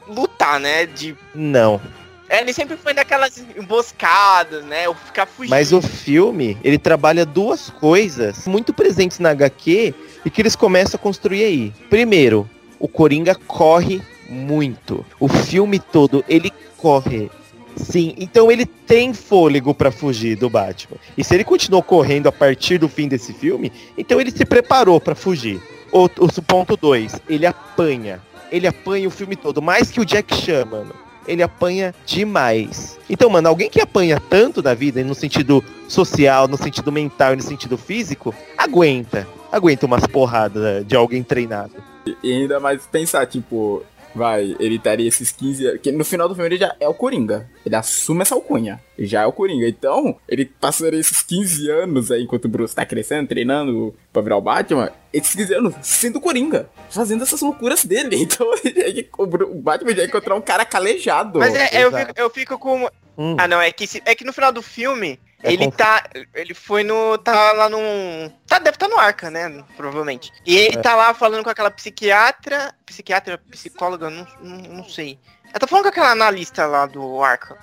lutar, né? De, não. é, ele sempre foi daquelas emboscadas, né? Ou ficar fugindo. Mas o filme, ele trabalha duas coisas muito presentes na HQ e que eles começam a construir aí. Primeiro, o Coringa corre muito. O filme todo, ele corre. Sim, então ele tem fôlego pra fugir do Batman. E se ele continuou correndo a partir do fim desse filme, então ele se preparou pra fugir. O ponto 2, ele apanha. Ele apanha o filme todo, mais que o Jack Chan, mano. Ele apanha demais. Então, mano, alguém que apanha tanto na vida, no sentido social, no sentido mental e no sentido físico, aguenta. Aguenta umas porradas de alguém treinado. E ainda mais pensar, tipo, vai, ele estaria esses 15 anos. Que no final do filme ele já é o Coringa. Ele assume essa alcunha. Ele já é o Coringa. Então, ele passaria esses 15 anos aí, enquanto o Bruce tá crescendo, treinando pra virar o Batman. Esses 15 anos sendo o Coringa. Fazendo essas loucuras dele. Então, ele- o Batman já ia encontrar um cara calejado. Mas é, eu, fico, eu fico com. Hum, Ah, não, é que, se- é que no final do filme, ele confuso. tá. Ele foi no. Tá lá num. Tá, deve estar no arca, né? Provavelmente. E ele É. tá lá falando com aquela psiquiatra. Psiquiatra, psicóloga, não, não, não sei. Ela tá falando com aquela analista lá do arca.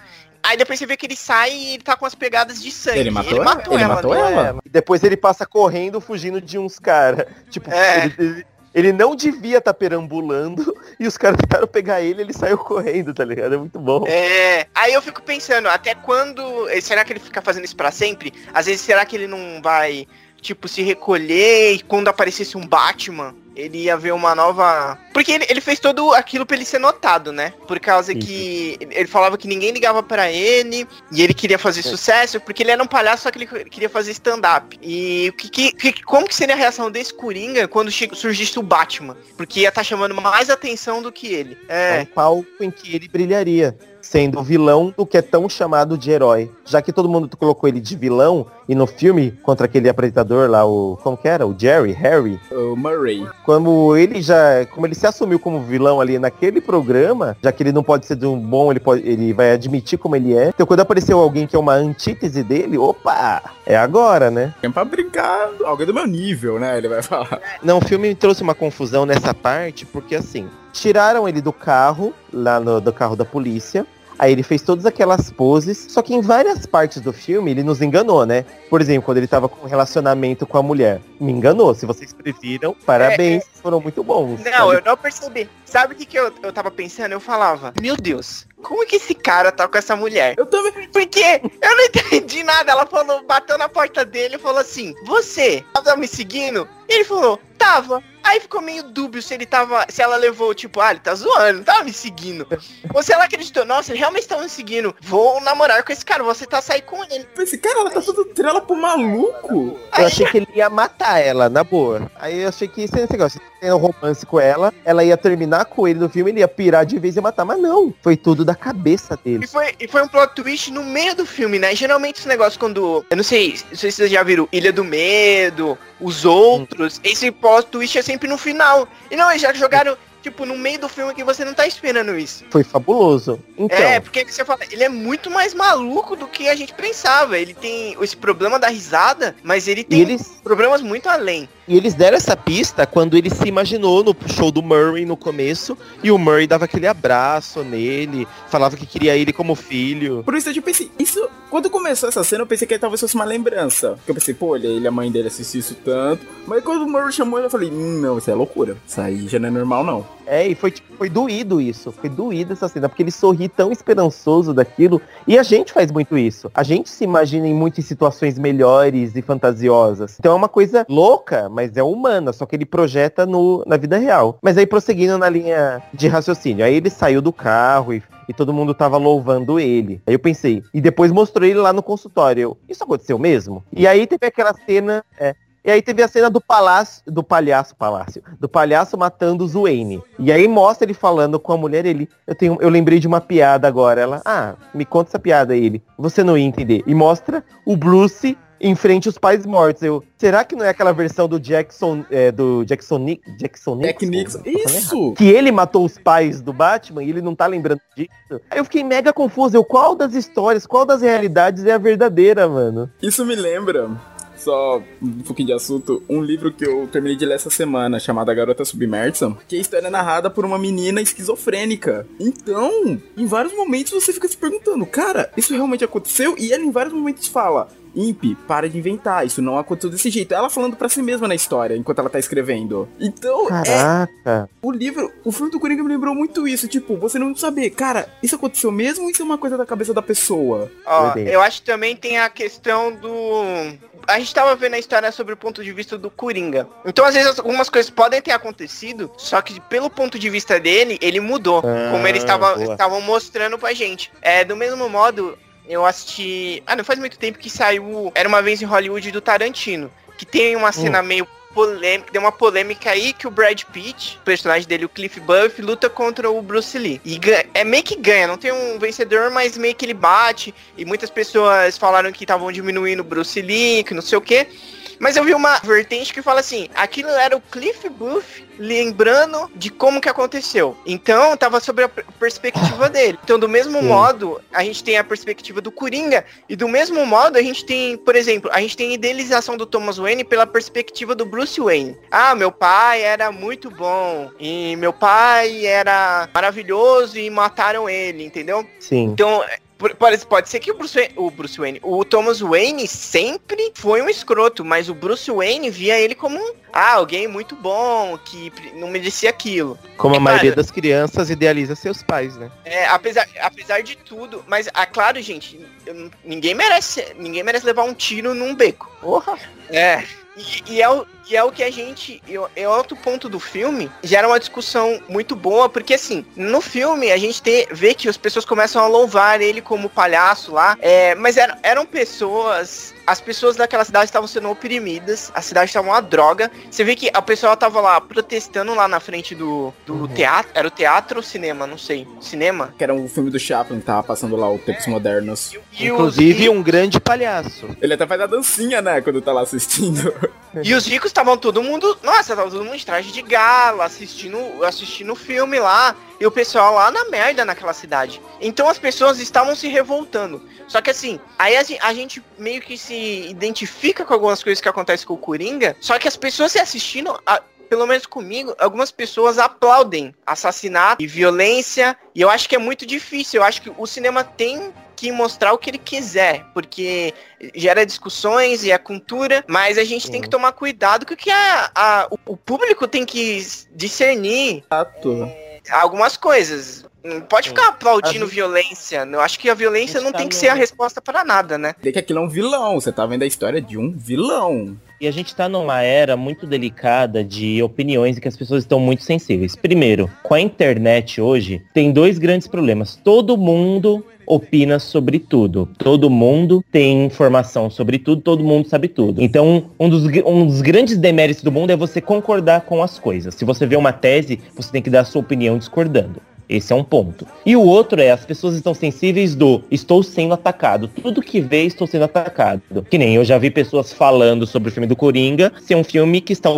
Aí depois você vê que ele sai e ele tá com as pegadas de sangue. Ele matou ela? Ele ela, matou né? ela? É, e depois ele passa correndo, fugindo de uns caras. Tipo, É. ele, ele- ele não devia estar perambulando e os caras tentaram pegar ele ele saiu correndo, tá ligado? É muito bom. É, aí eu fico pensando, até quando. eh, Será que ele fica fazendo isso pra sempre? Às vezes, será que ele não vai, tipo, se recolher e quando aparecesse um Batman, ele ia ver uma nova. Porque ele, ele fez todo aquilo pra ele ser notado, né? Por causa que ele falava que ninguém ligava pra ele e ele queria fazer sucesso, porque ele era um palhaço, só que ele queria fazer stand-up. E o que, que- que- como que seria a reação desse Coringa quando surgisse o Batman? Porque ia estar chamando mais atenção do que ele. É um É. palco em que ele brilharia, sendo o vilão do que é tão chamado de herói. Já que todo mundo colocou ele de vilão, e no filme, contra aquele apresentador lá, o. Como que era? O Jerry, Harry. O Murray. Como ele já. Como ele se assumiu como vilão ali naquele programa, já que ele não pode ser de um bom, ele, pode, ele vai admitir como ele é. Então quando apareceu alguém que é uma antítese dele, opa! É agora, né? É pra brincar, alguém do meu nível, né? Ele vai falar. Não, o filme me trouxe uma confusão nessa parte, porque assim, tiraram ele do carro, lá no do carro da polícia. Aí ele fez todas aquelas poses, só que em várias partes do filme ele nos enganou, né? Por exemplo, quando ele tava com um relacionamento com a mulher. Me enganou. Se vocês previram, parabéns, foram muito bons. Não, eu não percebi. Sabe o que, que eu, eu tava pensando? Eu falava, meu Deus, como é que esse cara tá com essa mulher? Eu também. Porque eu não entendi nada. Ela falou, bateu na porta dele e falou assim: Você tava me seguindo? E ele falou, tava. Aí ficou meio dúbio se ele tava. Se ela levou, tipo, ah, ele tá zoando, não tava me seguindo. Ou se ela acreditou, nossa, ele realmente tava me seguindo. Vou namorar com esse cara, você tá sair com ele. Pensei, cara, ela tá toda trela pro maluco. Eu achei que ele ia matar ela, na boa. Aí eu achei que esse negócio, se tem um romance com ela, ela ia terminar com ele no filme, ele ia pirar de vez e matar. Mas não, foi tudo da cabeça E dele. foi, e foi um plot twist no meio do filme, né? Geralmente esse negócio quando. Eu não sei, não sei se vocês já viram Ilha do Medo, os outros. Esse plot twist é sempre no final. E não, eles já jogaram, tipo, no meio do filme que você não tá esperando isso. Foi fabuloso. Então, É, porque você fala, ele é muito mais maluco do que a gente pensava. Ele tem esse problema da risada, mas ele e tem problemas muito além. E eles deram essa pista quando ele se imaginou no show do Murray no começo. E o Murray dava aquele abraço nele, falava que queria ele como filho. Por isso eu pensei, isso. Quando começou essa cena, eu pensei que talvez fosse uma lembrança. Porque eu pensei, pô, ele, ele a mãe dele assistiu isso tanto. Mas quando o Murray chamou ele, eu falei, hum, não, isso é loucura. Isso aí já não é normal, não. É, e foi, tipo, foi doído isso. Foi doído essa cena, porque ele sorri tão esperançoso daquilo. E a gente faz muito isso. A gente se imagina em muitas situações melhores e fantasiosas. Então é uma coisa louca, mas é humana, só que ele projeta no, na vida real. Mas aí prosseguindo na linha de raciocínio. Aí ele saiu do carro e e todo mundo tava louvando ele. Aí eu pensei, e depois mostrou ele lá no consultório. Eu, isso aconteceu mesmo? E aí teve aquela cena, é, e aí teve a cena do palácio, do palhaço, palácio, do palhaço matando o Wayne. E aí mostra ele falando com a mulher, ele, eu tenho, eu lembrei de uma piada agora. Ela, ah, me conta essa piada aí, ele. Você não ia entender. E mostra o Bruce em frente aos pais mortos. Eu, será que não é aquela versão do Jackson, é, do Jackson, Ni- Jackson Nixon? Errado Isso! que ele matou os pais do Batman e ele não tá lembrando disso. Aí eu fiquei mega confuso. Eu, qual das histórias, qual das realidades é a verdadeira, mano? Isso me lembra, só um pouquinho de assunto, um livro que eu terminei de ler essa semana, chamado A Garota Submersa, que a história é narrada por uma menina esquizofrênica. Então, em vários momentos você fica se perguntando, cara, isso realmente aconteceu? E ela em vários momentos fala, Imp, para de inventar, isso não aconteceu desse jeito. Ela falando pra si mesma na história, enquanto ela tá escrevendo. Então, é, Caraca. o livro, o filme do Coringa me lembrou muito isso, tipo, você não saber, cara, isso aconteceu mesmo ou isso é uma coisa da cabeça da pessoa? Ó, Verdade. eu acho que também tem a questão do. A gente tava vendo a história sobre o ponto de vista do Coringa. Então, às vezes, algumas coisas podem ter acontecido, só que pelo ponto de vista dele, ele mudou. Ah, como eles estavam mostrando pra gente. É, do mesmo modo, eu assisti. Ah, não faz muito tempo que saiu. Era uma vez em Hollywood do Tarantino. Que tem uma cena meio polêmica, deu uma polêmica aí que o Brad Pitt, o personagem dele, o Cliff Buff, luta contra o Bruce Lee. E é meio que ganha, não tem um vencedor, mas meio que ele bate. E muitas pessoas falaram que estavam diminuindo o Bruce Lee, que não sei o quê. Mas eu vi uma vertente que fala assim, aquilo era o Cliff Booth lembrando de como que aconteceu. Então, tava sobre a per- perspectiva dele. Então, do mesmo Sim. modo, a gente tem a perspectiva do Coringa, e do mesmo modo, a gente tem, por exemplo, a gente tem a idealização do Thomas Wayne pela perspectiva do Bruce Wayne. Ah, meu pai era muito bom, e meu pai era maravilhoso e mataram ele, entendeu? Sim. Então, pode, pode ser que o Bruce, Wayne, o Bruce Wayne, o Thomas Wayne sempre foi um escroto, mas o Bruce Wayne via ele como um, ah, alguém muito bom, que não merecia aquilo. Como a maioria das crianças idealiza seus pais, né? É, apesar, apesar de tudo, mas, ah, claro, gente, ninguém merece, ninguém merece levar um tiro num beco. Porra. É. E, e é o, E é o que a gente. É outro ponto do filme. Gera uma discussão muito boa, porque assim, no filme a gente te- vê que as pessoas começam a louvar ele como palhaço lá. É, mas eram pessoas. As pessoas daquela cidade estavam sendo oprimidas, a cidade estava uma droga. Você vê que a pessoa tava lá protestando lá na frente do, do teatro. Era o teatro ou cinema? Não sei. Cinema? Que era um filme do Chaplin, tava passando lá o Tempos Modernos. E Inclusive um grande palhaço. Ele até faz a dancinha, né, quando tá lá assistindo. E os ricos estavam todo mundo. Nossa, tava todo mundo de traje de gala, assistindo assistindo o filme lá. E o pessoal lá na merda naquela cidade. Então as pessoas estavam se revoltando. Só que assim, aí a, gen- a gente meio que se identifica com algumas coisas que acontecem com o Coringa. Só que as pessoas se assistindo. a- pelo menos comigo, algumas pessoas aplaudem assassinato e violência. E eu acho que é muito difícil. Eu acho que o cinema tem que mostrar o que ele quiser, porque gera discussões e é cultura, mas a gente tem que tomar cuidado com o que a, a- o, o público tem que discernir Exato. Algumas coisas. Não pode ficar aplaudindo A violência. Eu acho que a violência A não tá tem que no- ser a resposta para nada, né? Vê que aquilo é um vilão, você tá vendo a história de um vilão. E a gente tá numa era muito delicada de opiniões e que as pessoas estão muito sensíveis. Primeiro, com a internet hoje, tem dois grandes problemas. Todo mundo opina sobre tudo. Todo mundo tem informação sobre tudo, todo mundo sabe tudo. Então, um dos, um dos grandes deméritos do mundo é você concordar com as coisas. Se você vê uma tese, você tem que dar a sua opinião discordando. Esse é um ponto. E o outro é, as pessoas estão sensíveis do estou sendo atacado. Tudo que vê, estou sendo atacado. Que nem eu já vi pessoas falando sobre o filme do Coringa ser um filme que está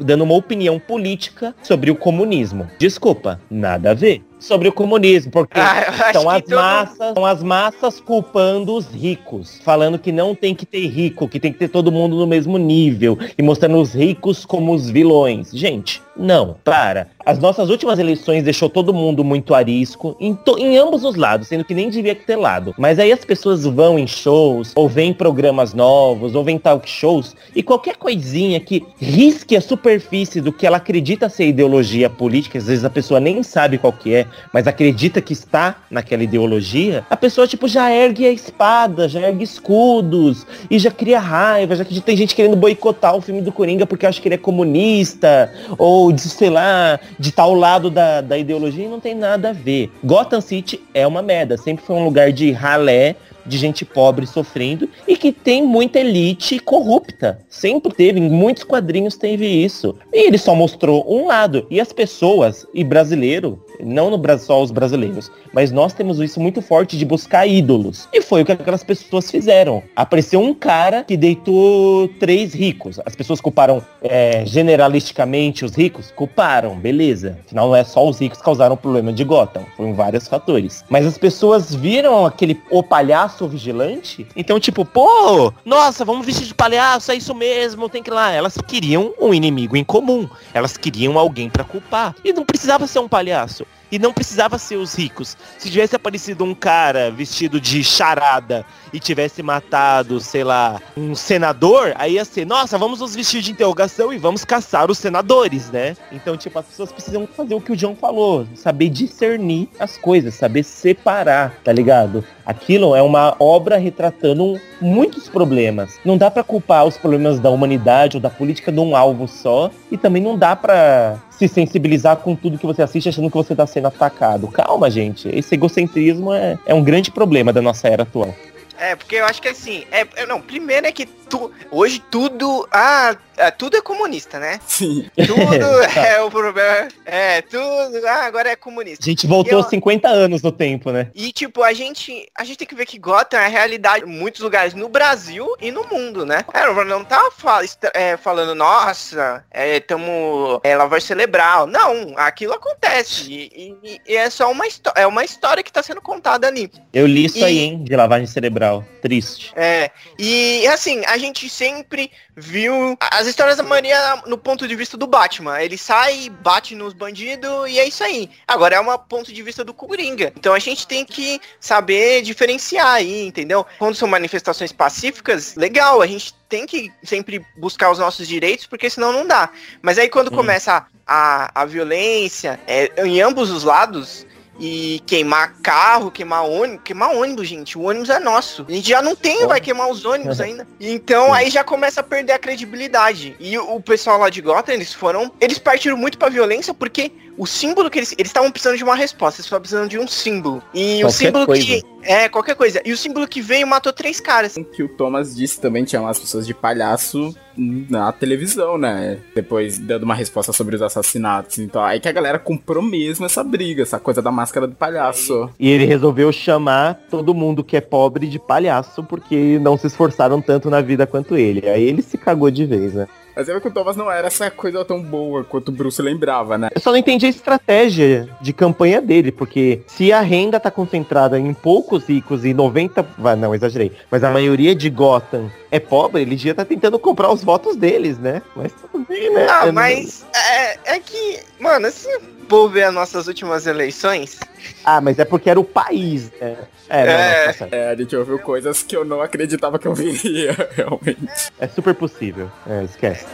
dando uma opinião política sobre o comunismo. Desculpa, nada a ver. Sobre o comunismo, porque Ah, são as massas, são as massas culpando os ricos, falando que não tem que ter rico, que tem que ter todo mundo no mesmo nível e mostrando os ricos como os vilões. Gente, não, para. As nossas últimas eleições deixou todo mundo muito arisco em, to- em ambos os lados, sendo que nem devia ter lado. Mas aí as pessoas vão em shows, ou vêm programas novos, ou vêm talk shows, e qualquer coisinha que risque a superfície do que ela acredita ser ideologia política, às vezes a pessoa nem sabe qual que é, mas acredita que está naquela ideologia, a pessoa, tipo, já ergue a espada, já ergue escudos, e já cria raiva, já que tem gente querendo boicotar o filme do Coringa porque acha que ele é comunista, ou de, sei lá, de tal lado da, da ideologia, e não tem nada a ver. Gotham City é uma merda, sempre foi um lugar de ralé, de gente pobre sofrendo e que tem muita elite corrupta. Sempre teve, em muitos quadrinhos teve isso. E ele só mostrou um lado. E as pessoas, e brasileiro, não no Brasil só os brasileiros, mas nós temos isso muito forte de buscar ídolos. E foi o que aquelas pessoas fizeram. Apareceu um cara que deitou três ricos. As pessoas culparam é, generalisticamente os ricos? Culparam, beleza. Afinal, não é só os ricos que causaram o problema de Gotham. Foram vários fatores. Mas as pessoas viram aquele o palhaço vigilante. Então, tipo, pô, nossa, vamos vestir de palhaço, é isso mesmo, tem que ir lá. Elas queriam um inimigo em comum. Elas queriam alguém pra culpar. E não precisava ser um palhaço. E não precisava ser os ricos. Se tivesse aparecido um cara vestido de charada e tivesse matado, sei lá, um senador, aí ia ser, nossa, vamos nos vestir de interrogação e vamos caçar os senadores, né? Então, tipo, as pessoas precisam fazer o que o John falou, saber discernir as coisas, saber separar, tá ligado? Aquilo é uma obra retratando muitos problemas. Não dá pra culpar os problemas da humanidade ou da política de um alvo só, e também não dá pra se sensibilizar com tudo que você assiste achando que você tá sendo atacado. Calma, gente. Esse egocentrismo é, é um grande problema da nossa era atual. É, porque eu acho que assim, é, é- não, primeiro é que tu, hoje tudo, ah, é, tudo é comunista, né? Sim. Tudo é o problema, é, tudo, ah, agora é comunista. A gente voltou Eu- 50 anos no tempo, né? E tipo, a gente, a gente tem que ver que Gotham é realidade em muitos lugares no Brasil e no mundo, né? É, não tá fal- é, falando, nossa, é, tamo é, lavagem cerebral. Não, aquilo acontece. E, e- e é só uma, é uma história que tá sendo contada ali. Eu li isso E- aí, hein, de lavagem cerebral. Triste. É, e assim, a gente sempre viu as histórias da maioria no ponto de vista do Batman. Ele sai, bate nos bandidos e é isso aí. Agora é um ponto de vista do Coringa. Então a gente tem que saber diferenciar aí, entendeu? Quando são manifestações pacíficas, legal, a gente tem que sempre buscar os nossos direitos, porque senão não dá. Mas aí quando Hum. começa a, a violência é, em ambos os lados, e queimar carro, queimar ônibus, queimar ônibus, gente. O ônibus é nosso. A gente já não tem, vai queimar os ônibus ainda. Então aí já começa a perder a credibilidade. E o pessoal lá de Gotham, eles foram, eles partiram muito pra violência porque o símbolo que eles eles estavam precisando de uma resposta, eles estavam precisando de um símbolo. E o Qualquer símbolo que coisa. é qualquer coisa. E o símbolo que veio matou três caras. que o Thomas disse também tinha umas pessoas de palhaço na televisão, né? Depois dando uma resposta sobre os assassinatos. Então aí que a galera comprou mesmo essa briga, essa coisa da máscara do palhaço. E ele resolveu chamar todo mundo que é pobre de palhaço porque não se esforçaram tanto na vida quanto ele. Aí ele se cagou de vez, né? Mas eu vi que o Thomas não era essa coisa tão boa quanto o Bruce lembrava, né? Eu só não entendi a estratégia de campanha dele, porque se a renda tá concentrada em poucos ricos e 90. vai, Não, exagerei. Mas a maioria de Gotham é pobre, ele já tá tentando comprar os votos deles, né? Mas tudo bem, né? Ah, mas é, é que, mano, se for ver as nossas últimas eleições, Ah, mas é porque era o país, né? É, não, É. não, tá. É, a gente ouviu coisas que eu não acreditava que eu viria, realmente. É super possível. É, esquece.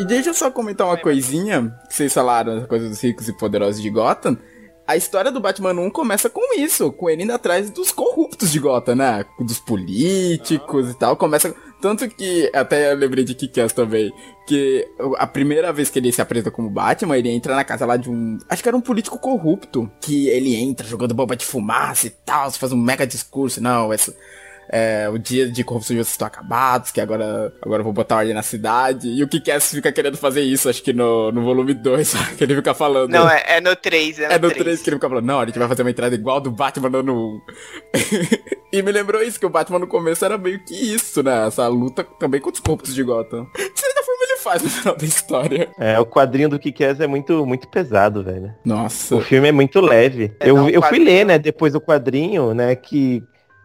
E deixa eu só comentar uma coisinha, que vocês falaram, essa coisa dos ricos e poderosos de Gotham. A história do Batman 1 começa com isso, com ele indo atrás dos corruptos de Gotham, né? Dos políticos e tal. Começa. Tanto que, até eu lembrei de Kick-Ass também, que a primeira vez que ele se apresenta como Batman, ele entra na casa lá de um. Acho que era um político corrupto. Que ele entra jogando bomba de fumaça e tal, faz um mega discurso. Não, essa. É, o dia de corrupção de vocês estão acabados, que agora, agora eu vou botar ordem na cidade. E o Kick-Ass fica querendo fazer isso, acho que no, no volume 2, que ele fica falando. não, é, é no 3, é no, É no 3. 3 que ele fica falando, não, a gente vai fazer uma entrada igual do Batman no 1. e me lembrou isso, que o Batman no começo era meio que isso, né? Essa luta também contra os corruptos de Gotham. De certa forma ele faz no final da história. É, o quadrinho do Kick-Ass é muito, muito pesado, velho. Nossa. O filme é muito leve. É, eu, não, eu fui ler, né, depois do quadrinho, né, que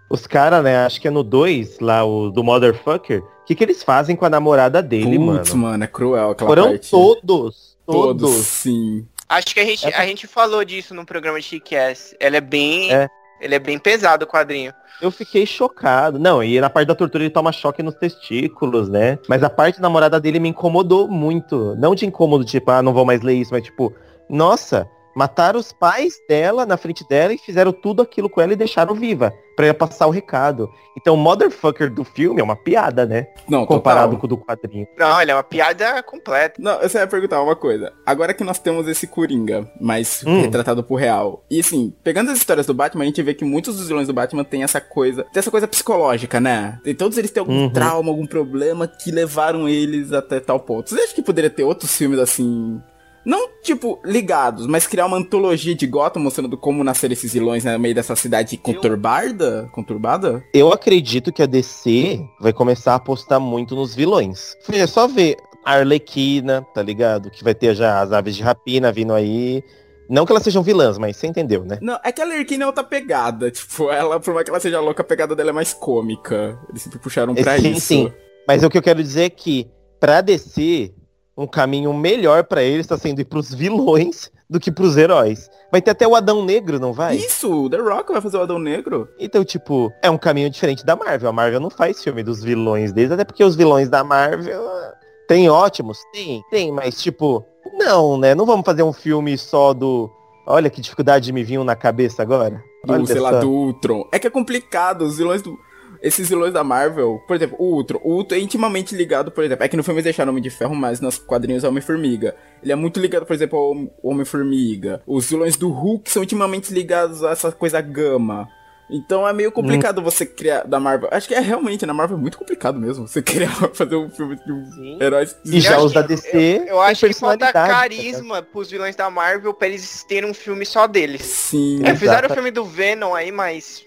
os caras, né, acho que é no 2, lá, o do Motherfucker, o que, que eles fazem com a namorada dele, Putz, mano? mano, é cruel aquela Foram parte. todos, Todos, todos. sim. Acho que a gente, a gente falou disso no programa de Kick-Ass. Ela é bem... É. Ele é bem pesado o quadrinho. Eu fiquei chocado. Não, e na parte da tortura ele toma choque nos testículos, né? Mas a parte da namorada dele me incomodou muito. Não de incômodo, tipo, ah, não vou mais ler isso, mas tipo, nossa, mataram os pais dela na frente dela e fizeram tudo aquilo com ela e deixaram viva. Pra ela passar o recado. Então o motherfucker do filme é uma piada, né? Não, Comparado total. com o do quadrinho. Não, ele é uma piada completa. Não, eu só ia perguntar uma coisa. Agora que nós temos esse Coringa, mas Hum. retratado por real. E assim, pegando as histórias do Batman, a gente vê que muitos dos vilões do Batman têm essa coisa. Tem essa coisa psicológica, né? E todos eles têm algum Uhum. trauma, algum problema que levaram eles até tal ponto. Você acha que poderia ter outros filmes assim. Não, tipo, ligados, mas criar uma antologia de Gotham mostrando como nasceram esses vilões né, no meio dessa cidade conturbada? Conturbada? Eu acredito que a DC vai começar a apostar muito nos vilões. É só ver a Arlequina, tá ligado? Que vai ter já as aves de rapina vindo aí. Não que elas sejam vilãs, mas você entendeu, né? Não, é que a Lerquina é outra pegada. Tipo, ela, por mais que ela seja louca, a pegada dela é mais cômica. Eles sempre puxaram pra Sim, isso. sim. Mas o que eu quero dizer é que, pra DC, um caminho melhor pra eles está sendo ir pros vilões do que pros heróis. Vai ter até o Adão Negro, não vai? Isso, The Rock vai fazer o Adão Negro. Então, tipo, é um caminho diferente da Marvel. A Marvel não faz filme dos vilões deles, até porque os vilões da Marvel ah, tem ótimos, tem, tem, mas tipo, não, né? Não vamos fazer um filme só do. Olha que dificuldade me vinha na cabeça agora. Do, Olha sei lá, do Ultron. É que é complicado, os vilões do... Esses vilões da Marvel, por exemplo, o Ultron. O Ultron é intimamente ligado, por exemplo, é que no filme eles deixaram Homem de Ferro, mas nos quadrinhos é Homem-Formiga. Ele é muito ligado, por exemplo, ao Hom- Homem-Formiga. Os vilões do Hulk são intimamente ligados a essa coisa gama. Então é meio complicado você criar da Marvel. Acho que é realmente, na Marvel é muito complicado mesmo. Você criar, fazer um filme de um Sim. heróis. E já Eu os da acho- DC. Eu, eu acho que falta tá carisma pros vilões da Marvel pra eles terem um filme só deles. Sim. É, fizeram o filme do Venom aí, mas.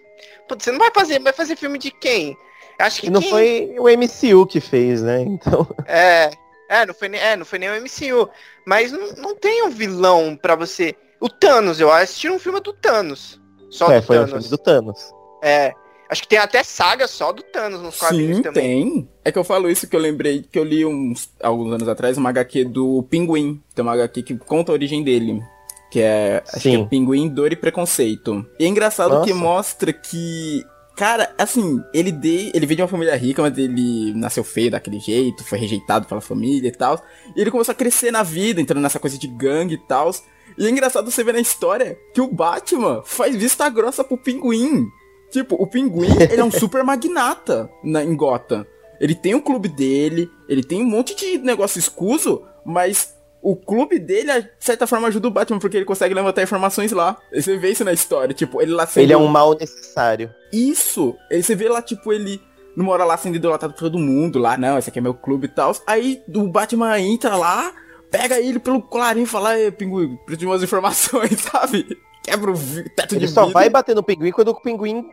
Putz, você não vai fazer, vai fazer filme de quem? Acho que E não quem- foi o MCU que fez, né? Então. É, é, não foi nem, é, não foi nem o MCU. Mas não, não tem um vilão pra você. O Thanos, eu assisti um filme do Thanos. Só é, do foi o Thanos. filme do Thanos. É. Acho que tem até saga só do Thanos nos quadrinhos Sim, também. tem. É que eu falo isso que eu lembrei que eu li uns alguns anos atrás uma HQ do Pinguim. Tem uma HQ que conta a origem dele. Que é, acho que é. Pinguim, Dor e Preconceito. E é engraçado que Nossa. mostra que. Cara, assim, ele de, ele veio de uma família rica, mas ele nasceu feio daquele jeito, foi rejeitado pela família e tal. E ele começou a crescer na vida, entrando nessa coisa de gangue e tal. E é engraçado você ver na história que o Batman faz vista grossa pro Pinguim. Tipo, o Pinguim, ele é um super magnata na, em Gotham. Ele tem o clube dele, ele tem um monte de negócio escuso, mas o clube dele, de certa forma, ajuda o Batman, porque ele consegue levantar informações lá. E você vê isso na história, tipo, ele lá sendo... Ele é um mal necessário. Isso! Aí você vê lá, tipo, ele numa hora lá sendo idolatrado por todo mundo, lá, não, esse aqui é meu clube e tal. Aí o Batman entra lá, pega ele pelo colarinho e fala, ei, pinguim, preciso de umas informações, sabe? Quebra o teto Ele de só vidro. vai bater no pinguim quando o pinguim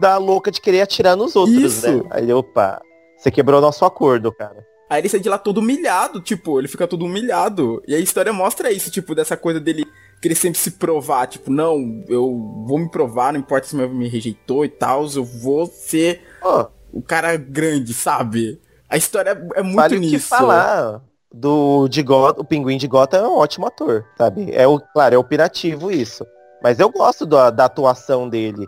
dá louca de querer atirar nos outros, Isso. né? Aí, opa, você quebrou nosso acordo, cara. Aí ele sai de lá todo humilhado, tipo, ele fica todo humilhado. E a história mostra isso, tipo, dessa coisa dele querer sempre se provar, tipo, não, eu vou me provar, não importa se meu me rejeitou e tal, eu vou ser Ó, o cara grande, sabe? A história é muito vale o que nisso. falar do de Gotham, o pinguim de Gotham é um ótimo ator, sabe? É o, claro, é opinativo isso. Mas eu gosto da, da atuação dele,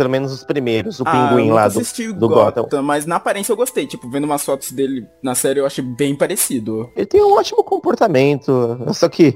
pelo menos os primeiros, o Ah, pinguim lá do, do Gotham, Gotham. mas na aparência eu gostei. Tipo, vendo umas fotos dele na série eu achei bem parecido. Ele tem um ótimo comportamento. Só que,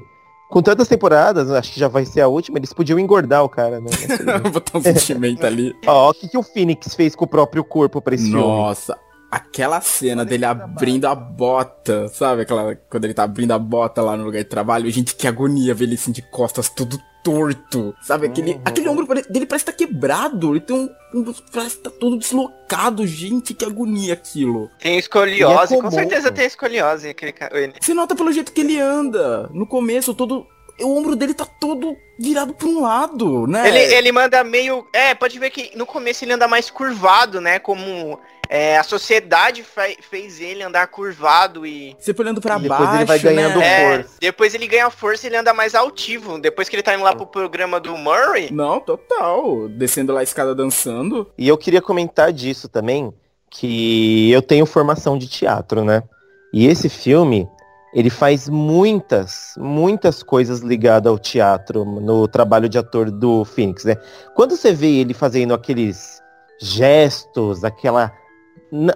com tantas temporadas, acho que já vai ser a última, eles podiam engordar o cara, né? Botar um sentimento ali. Ó, o que, que o Phoenix fez com o próprio corpo pra esse filme? Nossa, aquela cena dele abrindo a bota, sabe? Aquela, quando ele tá abrindo a bota lá no lugar de trabalho. Gente, que agonia ver ele assim de costas, tudo torto. Sabe? Aquele, Uhum. aquele ombro pare- dele parece que tá quebrado. Ele tem um, um- Parece que tá todo deslocado. Gente, que agonia aquilo. Tem escoliose, é com certeza tem escoliose aquele cara. Você nota pelo jeito que ele anda. No começo, todo. O ombro dele tá todo virado pra um lado, né? Ele, ele manda meio. É, pode ver que no começo ele anda mais curvado, né? Como é, a sociedade fe- fez ele andar curvado e. Sempre olhando pra Depois baixo, ele vai ganhando né? É, força. depois ele ganha força e ele anda mais altivo. Depois que ele tá indo lá pro programa do Murray. Não, total. Descendo lá a escada dançando. E eu queria comentar disso também, que eu tenho formação de teatro, né? E esse filme, ele faz muitas, muitas coisas ligadas ao teatro no trabalho de ator do Phoenix, né? Quando você vê ele fazendo aqueles gestos, aquela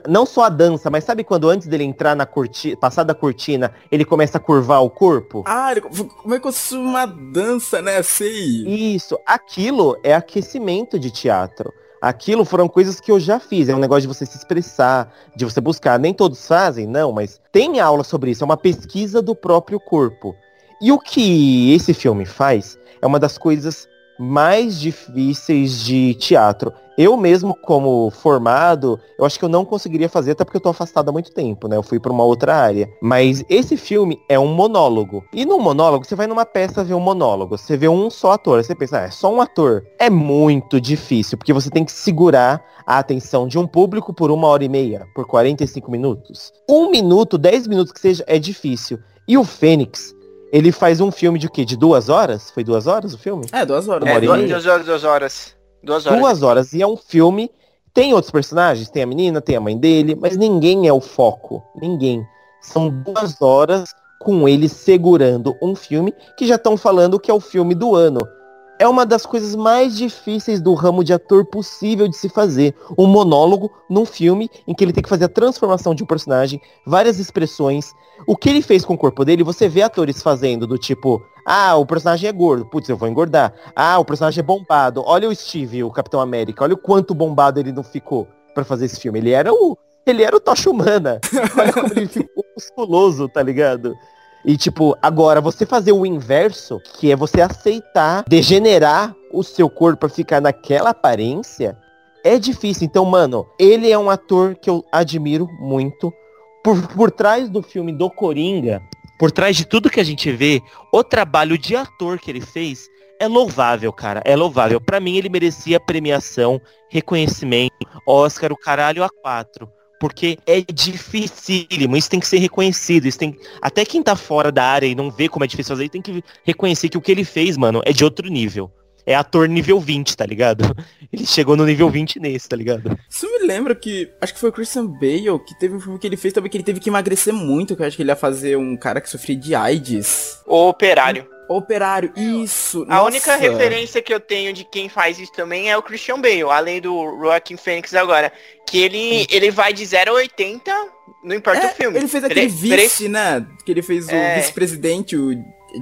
não só a dança, mas sabe quando antes dele entrar na cortina, passar da cortina, ele começa a curvar o corpo? Ah, ele, como é que fosse uma dança, né? Sei. Isso, aquilo é aquecimento de teatro. Aquilo foram coisas que eu já fiz. É um negócio de você se expressar, de você buscar. Nem todos fazem, não, mas tem aula sobre isso. É uma pesquisa do próprio corpo. E o que esse filme faz é uma das coisas mais difíceis de teatro. Eu mesmo, como formado, eu acho que eu não conseguiria fazer, até porque eu tô afastado há muito tempo, né? Eu fui para uma outra área. Mas esse filme é um monólogo. E no monólogo, você vai numa peça ver um monólogo. Você vê um só ator. Você pensa, ah, é só um ator. É muito difícil, porque você tem que segurar a atenção de um público por uma hora e meia, por 45 minutos. Um minuto, 10 minutos que seja, é difícil. E o Fênix, ele faz um filme de o quê? De duas horas? Foi duas horas o filme? É, duas horas. É, duas, duas horas, duas horas. Duas horas. Duas horas. E é um filme. Tem outros personagens, tem a menina, tem a mãe dele, mas ninguém é o foco. Ninguém. São duas horas com ele segurando um filme que já estão falando que é o filme do ano. É uma das coisas mais difíceis do ramo de ator possível de se fazer. Um monólogo num filme em que ele tem que fazer a transformação de um personagem, várias expressões. O que ele fez com o corpo dele, você vê atores fazendo do tipo, ah, o personagem é gordo, putz, eu vou engordar. Ah, o personagem é bombado. Olha o Steve, o Capitão América, olha o quanto bombado ele não ficou pra fazer esse filme. Ele era o. Ele era o Tocha Humana. Olha como ele ficou musculoso, tá ligado? E tipo, agora você fazer o inverso, que é você aceitar degenerar o seu corpo pra ficar naquela aparência, é difícil. Então, mano, ele é um ator que eu admiro muito. Por, por trás do filme do Coringa, por trás de tudo que a gente vê, o trabalho de ator que ele fez é louvável, cara. É louvável. Pra mim, ele merecia premiação, reconhecimento, Oscar, o caralho a quatro. Porque é dificílimo, isso tem que ser reconhecido. Isso tem... Até quem tá fora da área e não vê como é difícil fazer, tem que reconhecer que o que ele fez, mano, é de outro nível. é ator nível 20, tá ligado? Ele chegou no nível 20 nesse, tá ligado? Isso me lembra que. Acho que foi o Christian Bale que teve um filme que ele fez também que ele teve que emagrecer muito. Que eu acho que ele ia fazer um cara que sofria de AIDS. O operário. Operário, isso. A nossa. única referência que eu tenho de quem faz isso também é o Christian Bale, além do Joaquin Phoenix agora. Que ele, ele vai de 0 a 80, não importa É, o filme. ele fez aquele Pre- pre- vice, né? Que ele fez o É. vice-presidente, o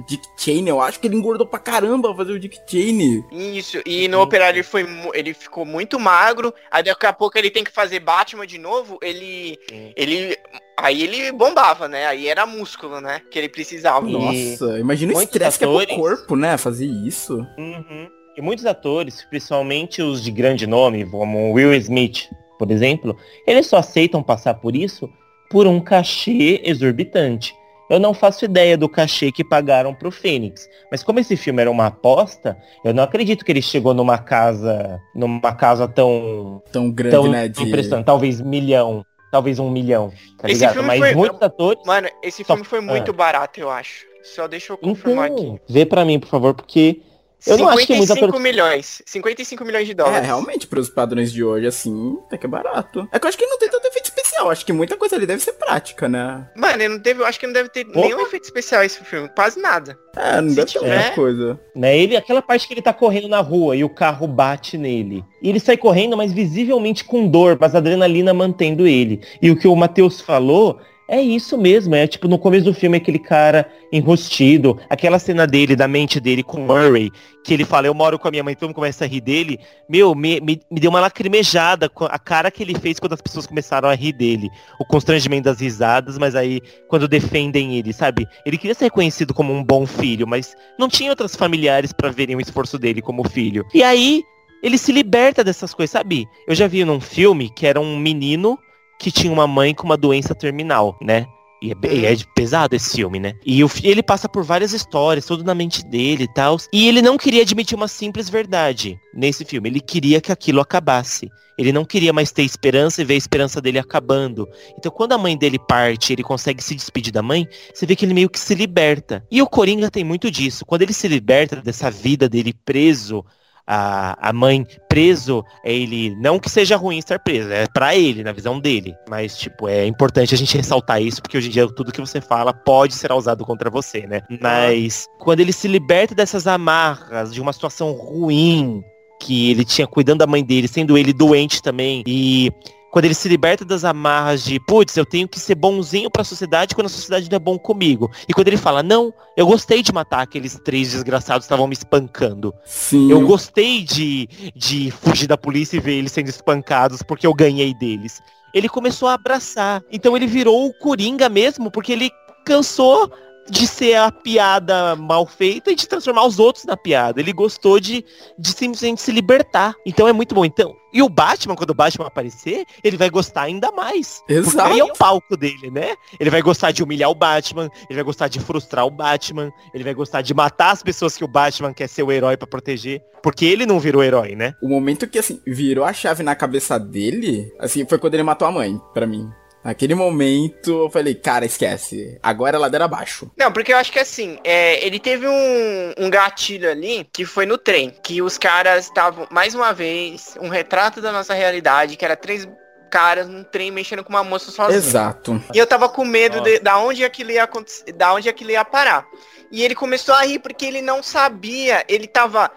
Dick Cheney. Eu acho que ele engordou pra caramba fazer o Dick Cheney. Isso, e no Operário ele, foi, ele ficou muito magro, aí daqui a pouco ele tem que fazer Batman de novo, ele. Ele aí ele bombava, né? Aí era músculo, né? Que ele precisava. E- Nossa, imagina o estresse que é pro atores- corpo, né? Fazer isso. Uhum. E muitos atores, principalmente os de grande nome, como Will Smith, por exemplo, eles só aceitam passar por isso por um cachê exorbitante. Eu não faço ideia do cachê que pagaram pro Fênix. Mas como esse filme era uma aposta, eu não acredito que ele chegou numa casa. numa casa tão. Tão grande, tão né? De... impressionante. Talvez milhão. Talvez um milhão. Tá Esse ligado? Mas foi- muitos atores. Mano, esse Só- filme foi muito barato, eu acho. Só deixa eu Então, confirmar aqui. vê pra mim, por favor, porque Eu não acho que muita 55 tor- milhões. 55 milhões de É, dólares. realmente, pros padrões de hoje, assim, até que é barato. É que eu acho que não tem tanto efeito especial. Acho que muita coisa ali deve ser prática, né? Mano, ele não teve, eu acho que não deve ter nenhum efeito especial esse filme. Quase nada. É, não Se deve ter tiver- muita coisa. Né? Ele, aquela parte que ele tá correndo na rua e o carro bate nele. E ele sai correndo, mas visivelmente com dor, mas a adrenalina mantendo ele. E o que o Matheus falou é isso mesmo. É tipo no começo do filme aquele cara enrostido, aquela cena dele, da mente dele com Murray, que ele fala, eu moro com a minha mãe, todo mundo começa a rir dele. Meu, me, me, me deu uma lacrimejada a cara que ele fez quando as pessoas começaram a rir dele. O constrangimento das risadas, mas aí quando defendem ele, sabe? Ele queria ser reconhecido como um bom filho, mas não tinha outros familiares pra verem o esforço dele como filho. E aí, ele se liberta dessas coisas, sabe? Eu já vi num filme que era um menino que tinha uma mãe com uma doença terminal, né? E é, e é de- pesado esse filme, né? E o ele passa por várias histórias, tudo na mente dele e tal. E ele não queria admitir uma simples verdade nesse filme. Ele queria que aquilo acabasse. Ele não queria mais ter esperança e ver a esperança dele acabando. Então, quando a mãe dele parte, ele consegue se despedir da mãe, você vê que ele meio que se liberta. E o Coringa tem muito disso. Quando ele se liberta dessa vida dele preso, a, a mãe preso, é ele. Não que seja ruim estar preso, é pra ele, na visão dele. Mas, tipo, é importante a gente ressaltar isso, porque hoje em dia tudo que você fala pode ser usado contra você, né? Mas quando ele se liberta dessas amarras, de uma situação ruim, que ele tinha cuidando da mãe dele, sendo ele doente também, e quando ele se liberta das amarras de, putz, eu tenho que ser bonzinho pra sociedade quando a sociedade não é bom comigo. E quando ele fala, não, eu gostei de matar aqueles três desgraçados que estavam me espancando. Sim. Eu gostei de, de fugir da polícia e ver eles sendo espancados porque eu ganhei deles. Ele começou a abraçar. Então ele virou o Coringa mesmo, porque ele cansou de ser a piada mal feita e de transformar os outros na piada. Ele gostou de, de simplesmente se libertar. Então é muito bom. Então, e o Batman, quando o Batman aparecer, ele vai gostar ainda mais. Porque Exato. aí é o palco dele, né? Ele vai gostar de humilhar o Batman, ele vai gostar de frustrar o Batman, ele vai gostar de matar as pessoas que o Batman quer ser o herói pra proteger. Porque ele não virou herói, né? O momento que, assim, virou a chave na cabeça dele, assim, foi quando ele matou a mãe, pra mim. Naquele momento, eu falei, cara, esquece. Agora é ladeira abaixo. Não, porque eu acho que assim, é, ele teve um, um gatilho ali que foi no trem. Que os caras estavam, mais uma vez, um retrato da nossa realidade, que era três caras num trem mexendo com uma moça sozinha. Exato. E eu tava com medo de, da onde aquilo ia acontecer, da onde aquilo ia parar. E ele começou a rir porque ele não sabia, ele tava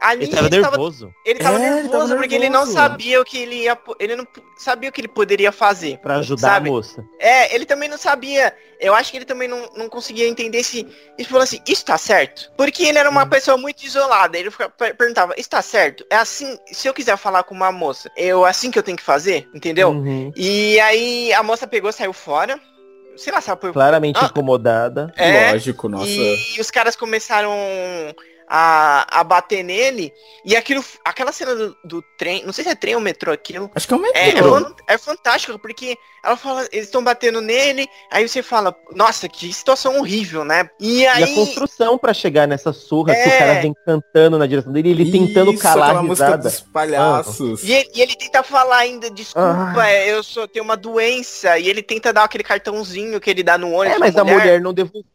ali, Ele tava nervoso ele tava É, ele nervoso tava porque ele não nervoso. sabia o que ele ia, ele não sabia o que ele poderia fazer. pra ajudar Sabe? a moça. É, ele também não sabia. Eu acho que ele também não, não conseguia entender se. Ele falou assim, isso tá certo? Porque ele era uma Hum. pessoa muito isolada. Ele perguntava, isso tá certo? É assim, se eu quiser falar com uma moça, eu assim que eu tenho que fazer? Entendeu? Uhum. E aí a moça pegou, saiu fora. Sei lá, sabe por Claramente Ah. incomodada. É, Lógico, nossa. E os caras começaram a, a bater nele. E aquilo, aquela cena do, do trem, não sei se é trem ou metrô aquilo. Acho que é um É, é, metrô. fan- é fantástico, porque ela fala, eles estão batendo nele, aí você fala, nossa, que situação horrível, né? E E aí. a construção pra chegar nessa surra que o É. cara vem cantando na direção dele, ele tentando Isso, calar aquela a música risada. dos palhaços. E ele, e ele tenta falar ainda, desculpa, Ah. é, eu sou, tenho uma doença. E ele tenta dar aquele cartãozinho que ele dá no ônibus. É, mas pra a mulher não devolveu.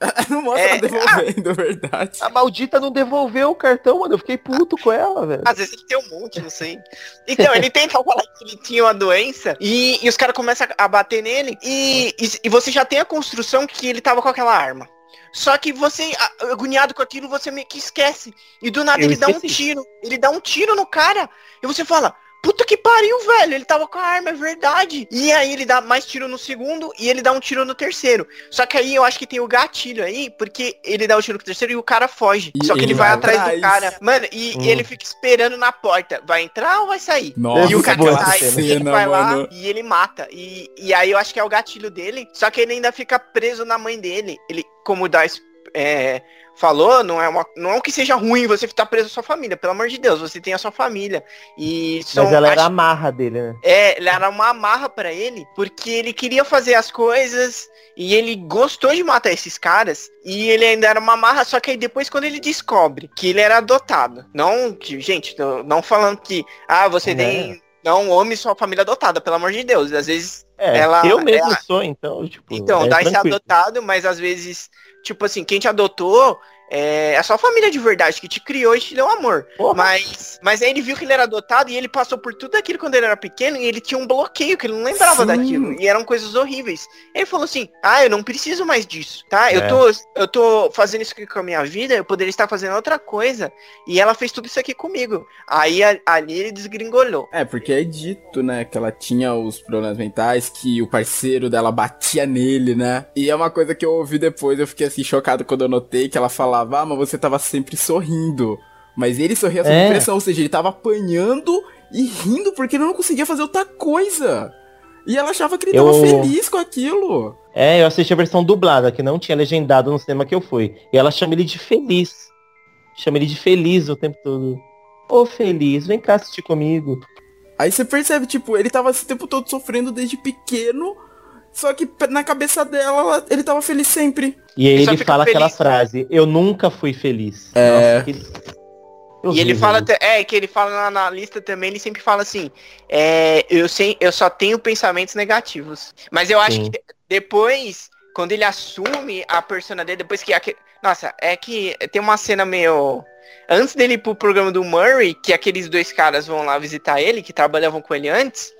Não mostra É, ela devolvendo, é verdade. A maldita Vegeta não devolveu o cartão, mano. Eu fiquei puto com ela, velho. Às vezes ele tem um monte, não sei. Então, ele tenta falar que ele tinha uma doença e, e os caras começam a bater nele e, e, e você já tem a construção que ele tava com aquela arma. Só que você, agoniado com aquilo, você meio que esquece. E do nada Eu ele dá um esqueci. tiro. Ele dá um tiro no cara. E você fala, puta que pariu, velho. Ele tava com a arma, é verdade. E aí ele dá mais tiro no segundo e ele dá um tiro no terceiro. Só que aí eu acho que tem o gatilho aí, porque ele dá o tiro no terceiro e o cara foge. E Só que ele, ele vai atrás atrás. do cara. Mano, e, Hum. e ele fica esperando na porta. Vai entrar ou vai sair? Nossa, e o cara boa essa sai, cena. ele vai lá mano. e ele mata. E, e aí eu acho que é o gatilho dele. Só que ele ainda fica preso na mãe dele. Ele, como Dice é, falou, não é, uma, não é que seja ruim você ficar preso à sua família. Pelo amor de Deus, você tem a sua família. E são, Mas ela era a acho- marra dele, né? é, ele era uma amarra pra ele, porque ele queria fazer as coisas e ele gostou de matar esses caras. E ele ainda era uma amarra, só que aí depois quando ele descobre que ele era adotado, não que, gente, não, falando que, ah, você Né? tem, não, homem sua família adotada, pelo amor de Deus. Às vezes, É, Ela- eu mesmo ela- sou, então, tipo. então, é dá esse tranquilo. adotado, mas às vezes, tipo assim, quem te adotou é a sua família de verdade, que te criou e te deu amor. Porra. Mas, mas aí ele viu que ele era adotado e ele passou por tudo aquilo quando ele era pequeno e ele tinha um bloqueio, que ele não lembrava Sim. daquilo. E eram coisas horríveis. Ele falou assim, ah, eu não preciso mais disso, tá? Eu, É. tô, eu tô fazendo isso aqui com a minha vida, eu poderia estar fazendo outra coisa. E ela fez tudo isso aqui comigo. Aí a- ali ele desgringolhou. É, porque é dito, né, que ela tinha os problemas mentais, que o parceiro dela batia nele, né? E é uma coisa que eu ouvi depois, eu fiquei assim chocado quando eu notei que ela falava, ah, mas você tava sempre sorrindo. Mas ele sorria sob É. pressão, ou seja, ele tava apanhando e rindo porque ele não conseguia fazer outra coisa. E ela achava que ele tava Eu- feliz com aquilo. É, eu assisti a versão dublada, que não tinha legendado no cinema que eu fui. E ela chama ele de feliz. Chama ele de feliz o tempo todo. Ô feliz, vem cá assistir comigo. Aí você percebe, tipo, ele tava esse tempo todo sofrendo desde pequeno, só que na cabeça dela, ela- ele tava feliz sempre. E aí Ele só ele fica fala aquela feliz. frase, eu nunca fui feliz. É. Nossa, que... E ele fala, é, que ele fala na, na lista também, ele sempre fala assim, é, eu, sei, eu só tenho pensamentos negativos. Mas eu acho Sim. que de- depois, quando ele assume a persona dele, depois que... aque- Nossa, é que tem uma cena meio... Antes dele ir pro programa do Murray, que aqueles dois caras vão lá visitar ele, que trabalhavam com ele antes,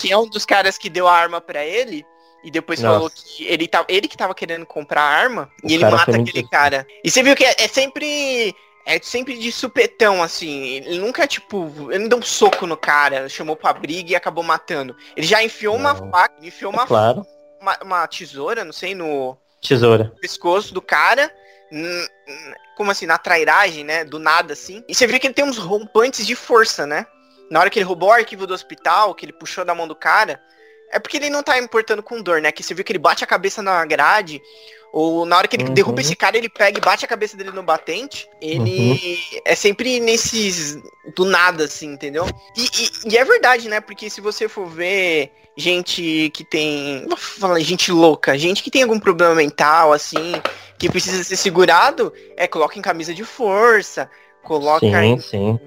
que é um dos caras que deu a arma pra ele, e depois Nossa. falou que ele, tá, ele que tava querendo comprar a arma, O e ele mata aquele cara. E você viu que é, é sempre... É sempre de supetão, assim. Ele nunca, tipo, ele não deu um soco no cara, chamou pra briga e acabou matando. Ele já enfiou uma Não. faca, enfiou uma, Claro. uma, uma tesoura, não sei, no Tesoura. pescoço do cara. Como assim, na trairagem, né? Do nada, assim. E você vê que ele tem uns rompantes de força, né? Na hora que ele roubou o arquivo do hospital, que ele puxou da mão do cara. É porque ele não tá importando com dor, né? Que você viu que ele bate a cabeça na grade. Ou na hora que ele Uhum. derruba esse cara, ele pega e bate a cabeça dele no batente. Ele é sempre nesses. Do nada, assim, entendeu? E, e- e é verdade, né? Porque se você for ver gente que tem. Vou falar gente louca, gente que tem algum problema mental, assim, que precisa ser segurado, é coloca em camisa de força, coloca em. Sim, sim.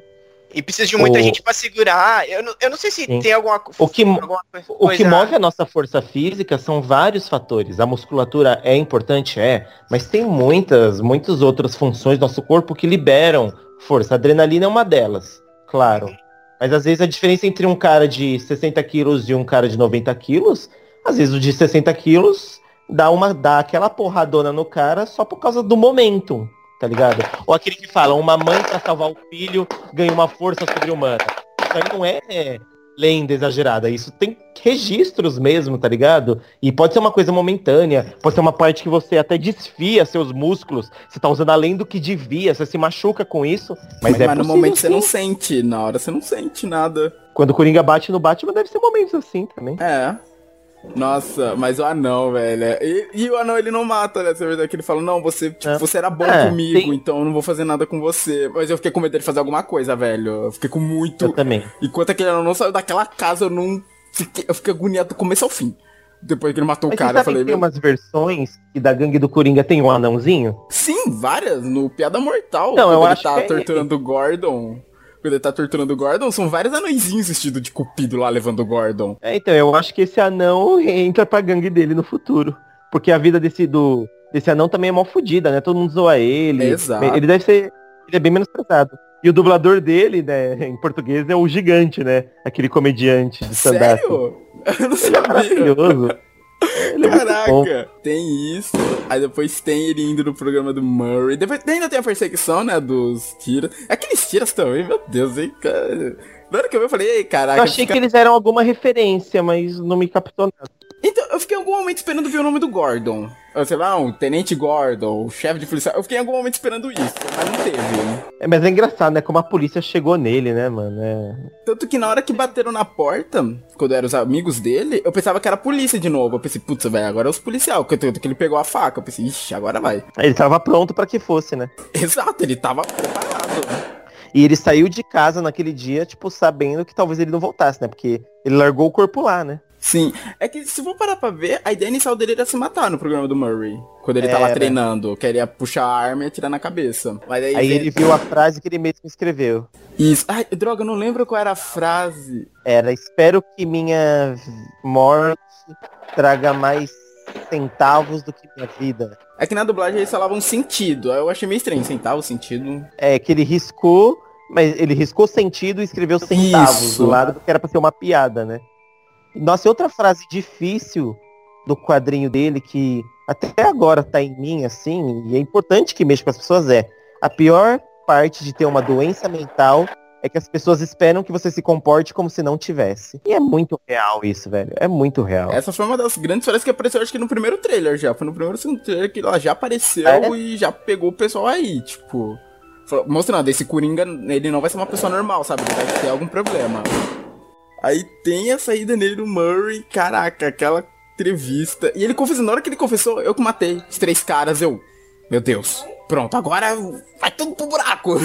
E precisa de muita O- gente pra segurar. Eu não, eu não sei se Sim. tem alguma, O que alguma co- O que coisa- move a nossa força física são vários fatores. A musculatura é importante, é, mas tem muitas, muitas outras funções do nosso corpo que liberam força. A adrenalina é uma delas, claro. Mas às vezes a diferença entre um cara de 60 quilos e um cara de 90 quilos, às vezes o de 60 quilos dá, uma, dá aquela porradona no cara só por causa do momento, tá ligado? Ou aquele que fala, uma mãe pra salvar o filho ganha uma força sobre-humana. Isso aí não é lenda exagerada, isso tem registros mesmo, tá ligado? E pode ser uma coisa momentânea, pode ser uma parte que você até desfia seus músculos, você tá usando além do que devia, você se machuca com isso, mas, Mas, é no possível, momento você sim. não sente, na hora você não sente nada. Quando o Coringa bate no Batman, deve ser momentos assim também. É. Nossa, mas o anão, velho. E, e o anão ele não mata, né? Você que ele fala, não, você, tipo, É. você era bom É, comigo, então eu não vou fazer nada com você. Mas eu fiquei com medo dele fazer alguma coisa, velho. Eu fiquei com muito. Eu também. Enquanto aquele anão não saiu daquela casa, eu não. Fiquei, eu fiquei agoniado do começo ao fim. Depois que ele matou Mas o cara, eu falei, que tem umas versões que da gangue do Coringa tem um anãozinho? Sim, várias. No Piada Mortal. Não, eu ele acho tá que é torturando o Gordon. Quando ele tá torturando o Gordon, são vários anõezinhos vestidos de cupido lá levando o Gordon. É, então, eu acho que esse anão entra pra gangue dele no futuro. Porque a vida desse do, desse anão também é mó fodida, né? Todo mundo zoa ele. Exato. Ele deve ser. Ele é bem menos pesado. E o dublador dele, né, em português, é o gigante, né? Aquele comediante de stand-up. Sério? Eu não é sabia. maravilhoso. Ele é. Caraca, tem isso. Aí depois tem ele indo no programa do Murray. Depois ainda tem a perseguição, né, dos tiras. Aqueles tiras também, meu Deus, hein, cara. Na hora que eu vi, eu falei, ei, caraca. Eu achei que eles eram alguma referência, mas não me captou nada. Então, eu fiquei em algum momento esperando ver o nome do Gordon. Sei lá, um Tenente Gordon, o chefe de polícia. Eu fiquei em algum momento esperando isso, mas não teve. É, mas é engraçado, né? Como a polícia chegou nele, né, mano? É... Tanto que na hora que bateram na porta, quando eram os amigos dele, eu pensava que era a polícia de novo. Eu pensei, putz, velho, agora é os policial. Que, que ele pegou a faca. Eu pensei, ixi, agora vai. Ele tava pronto pra que fosse, né? Exato, ele tava preparado. E ele saiu de casa naquele dia, tipo, sabendo que talvez ele não voltasse, né? Porque ele largou o corpo lá, né? Sim, é que se for parar pra ver, a ideia inicial dele era se matar no programa do Murray. Quando ele tá lá Era. treinando, queria puxar a arma e atirar na cabeça. Mas aí, Aí vem- ele viu a frase que ele mesmo escreveu. Isso. Ai, droga, eu não lembro qual era a frase. Era, espero que minha morte traga mais centavos do que minha vida. É que na dublagem eles falavam sentido. aí Eu achei meio estranho, centavo, sentido. É, que ele riscou, mas ele riscou sentido e escreveu centavos Isso. do lado porque era pra ser uma piada, né? Nossa, e outra frase difícil do quadrinho dele que até agora tá em mim, assim, e é importante que mexa com as pessoas é a pior parte de ter uma doença mental é que as pessoas esperam que você se comporte como se não tivesse. E é muito real isso, velho. É muito real. Essa foi uma das grandes histórias que apareceu, acho que no primeiro trailer já. Foi no primeiro segundo trailer que ela já apareceu É? e já pegou o pessoal aí, tipo. Mostrando, esse Coringa, ele não vai ser uma pessoa normal, sabe? Ele vai ter algum problema. Aí tem a saída nele do Murray, caraca, aquela entrevista. E ele confessou, na hora que ele confessou, eu que matei os três caras, eu. Meu Deus, pronto, agora vai tudo pro buraco.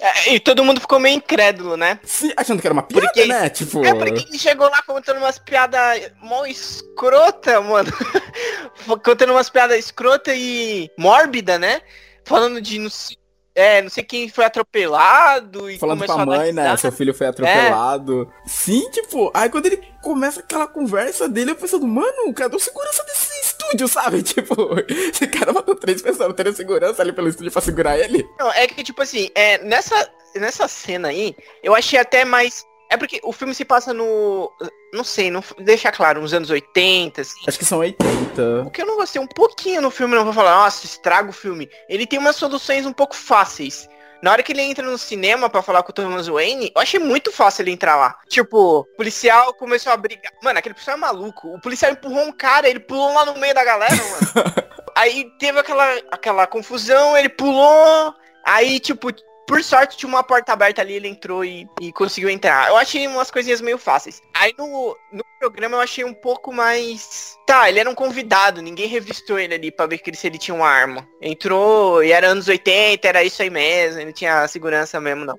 É, e todo mundo ficou meio incrédulo, né? Sim, achando que era uma piada, Porque- né? Tipo. É porque ele chegou lá contando umas piadas mó escrota, mano. contando umas piadas escrota e mórbida, né? Falando de não sei, é, não sei quem foi atropelado e Falando com começou a mãe, né? Seu filho foi atropelado. Sim, tipo, aí quando ele começa aquela conversa dele, eu pensando, mano, cadê o segurança desse estúdio, sabe? Tipo, esse cara matou três pessoas, não teria segurança ali pelo estúdio pra segurar ele. Não, é que, tipo assim, é, nessa, nessa cena aí, eu achei até mais. É porque o filme se passa no. Não sei, não deixa claro, nos anos 80, assim. Acho que são 80. O que eu não gostei um pouquinho no filme, não vou falar, nossa, estraga o filme. Ele tem umas soluções um pouco fáceis. Na hora que ele entra no cinema pra falar com o Thomas Wayne, eu achei muito fácil ele entrar lá. Tipo, o policial começou a brigar. Mano, aquele policial é maluco. O policial empurrou um cara, ele pulou lá no meio da galera, mano. aí teve aquela, aquela confusão, ele pulou. Aí, tipo, por sorte tinha uma porta aberta ali, ele entrou e, e conseguiu entrar. Eu achei umas coisinhas meio fáceis. Aí no, no programa eu achei um pouco mais. Tá, ele era um convidado, ninguém revistou ele ali pra ver se ele tinha uma arma. Entrou e era anos 80, era isso aí mesmo, ele tinha segurança mesmo, não.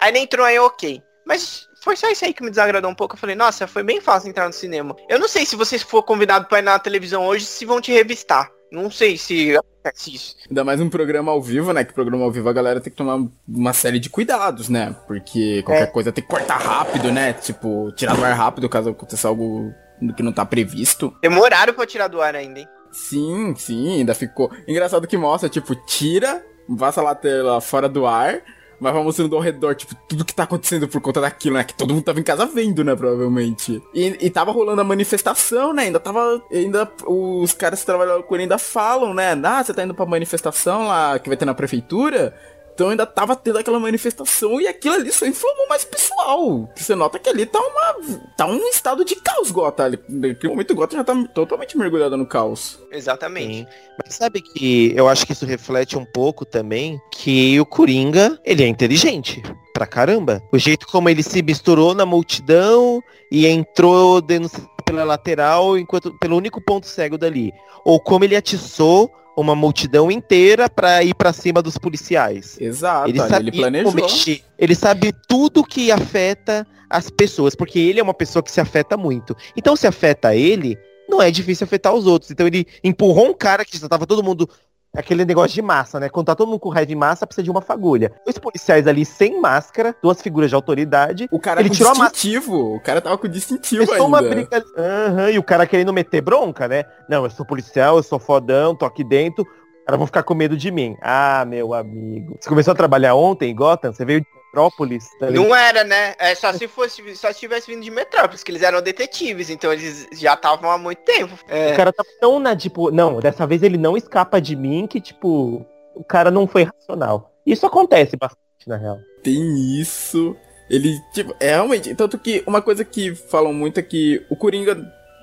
Aí ele entrou aí, ok. Mas foi só isso aí que me desagradou um pouco. Eu falei, nossa, foi bem fácil entrar no cinema. Eu não sei se vocês for convidado pra ir na televisão hoje, se vão te revistar. Não sei se acontece isso. Ainda mais um programa ao vivo, né? Que programa ao vivo a galera tem que tomar uma série de cuidados, né? Porque qualquer É. coisa tem que cortar rápido, né? Tipo, tirar do ar rápido caso aconteça algo que não tá previsto. Demoraram pra tirar do ar ainda, hein? Sim, sim, ainda ficou. Engraçado que mostra, tipo, tira, passa lá tela fora do ar, mas vai mostrando ao redor, tipo, tudo que tá acontecendo por conta daquilo, né? Que todo mundo tava em casa vendo, né, provavelmente. E, e tava rolando a manifestação, né? Ainda tava. Ainda os caras que trabalham com ele ainda falam, né? Ah, você tá indo pra manifestação lá que vai ter na prefeitura? Então ainda tava tendo aquela manifestação e aquilo ali só inflamou mais o pessoal. Você nota que ali tá uma. tá um estado de caos, Gota. Ali- Naquele momento o Gota já tá totalmente mergulhado no caos. Exatamente. Sim. Mas sabe que eu acho que isso reflete um pouco também que o Coringa, ele é inteligente pra caramba. O jeito como ele se misturou na multidão e entrou denunciando pela lateral enquanto pelo único ponto cego dali. Ou como ele atiçou uma multidão inteira pra ir pra cima dos policiais. Exato, Ele sabe ele planejou. mexer. Ele sabe tudo que afeta as pessoas, porque ele é uma pessoa que se afeta muito. Então, se afeta ele, não é difícil afetar os outros. Então, ele empurrou um cara que já tava todo mundo aquele negócio de massa, né? Quando tá todo mundo com raiva de massa, precisa de uma fagulha. Os policiais ali sem máscara, duas figuras de autoridade. O cara Ele com tirou distintivo. O cara tava com distintivo Começou uma ainda. briga. Aham, e o cara querendo meter bronca, né? Não, eu sou policial, eu sou fodão, tô aqui dentro. Os caras vão ficar com medo de mim. Ah, meu amigo. Você começou a trabalhar ontem em Gotham? Você veio de Metrópolis? tá? Não era, né? É só se fosse, só se tivesse vindo de Metrópolis, que eles eram detetives, então eles já estavam há muito tempo. É. O cara tá tão na, tipo, não, dessa vez ele não escapa de mim que, tipo, o cara não foi racional. Isso acontece bastante, na real. Tem isso. Ele, tipo, é realmente. Tanto que uma coisa que falam muito é que o Coringa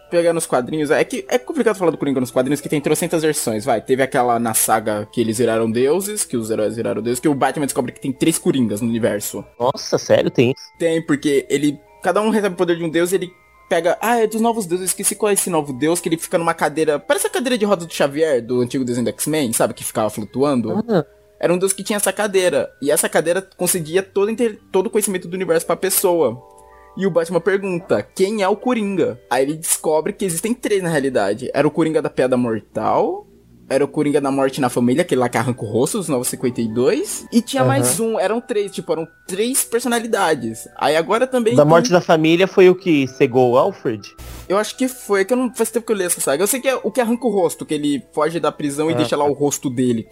pegar nos quadrinhos. É que é complicado falar do Coringa nos quadrinhos, que tem trocentas versões. Vai, teve aquela na saga que eles viraram deuses, que os heróis viraram deuses, que o Batman descobre que tem três Coringas no universo. Nossa, sério, tem isso? Tem, porque ele. Cada um recebe o poder de um deus e ele pega. Ah, é dos novos deuses. Eu esqueci qual é esse novo deus, que ele fica numa cadeira. Parece a cadeira de roda do Xavier, do antigo desenho do X-Men, sabe? Que ficava flutuando. Ah, Era um deus que tinha essa cadeira. E essa cadeira concedia todo, todo o conhecimento do universo pra pessoa. E o Batman pergunta, quem é o Coringa? Aí ele descobre que existem três na realidade. Era o Coringa da Piada Mortal. Era o Coringa da Morte na Família, aquele lá que arranca o rosto, os 952. E tinha Aham. mais um, eram três, tipo, eram três personalidades. Aí agora também. da tem- morte da família foi o que cegou o Alfred? Eu acho que foi, que eu não faz tempo que eu li essa saga. Eu sei que é o que arranca o rosto, que ele foge da prisão e Ah, deixa lá o rosto dele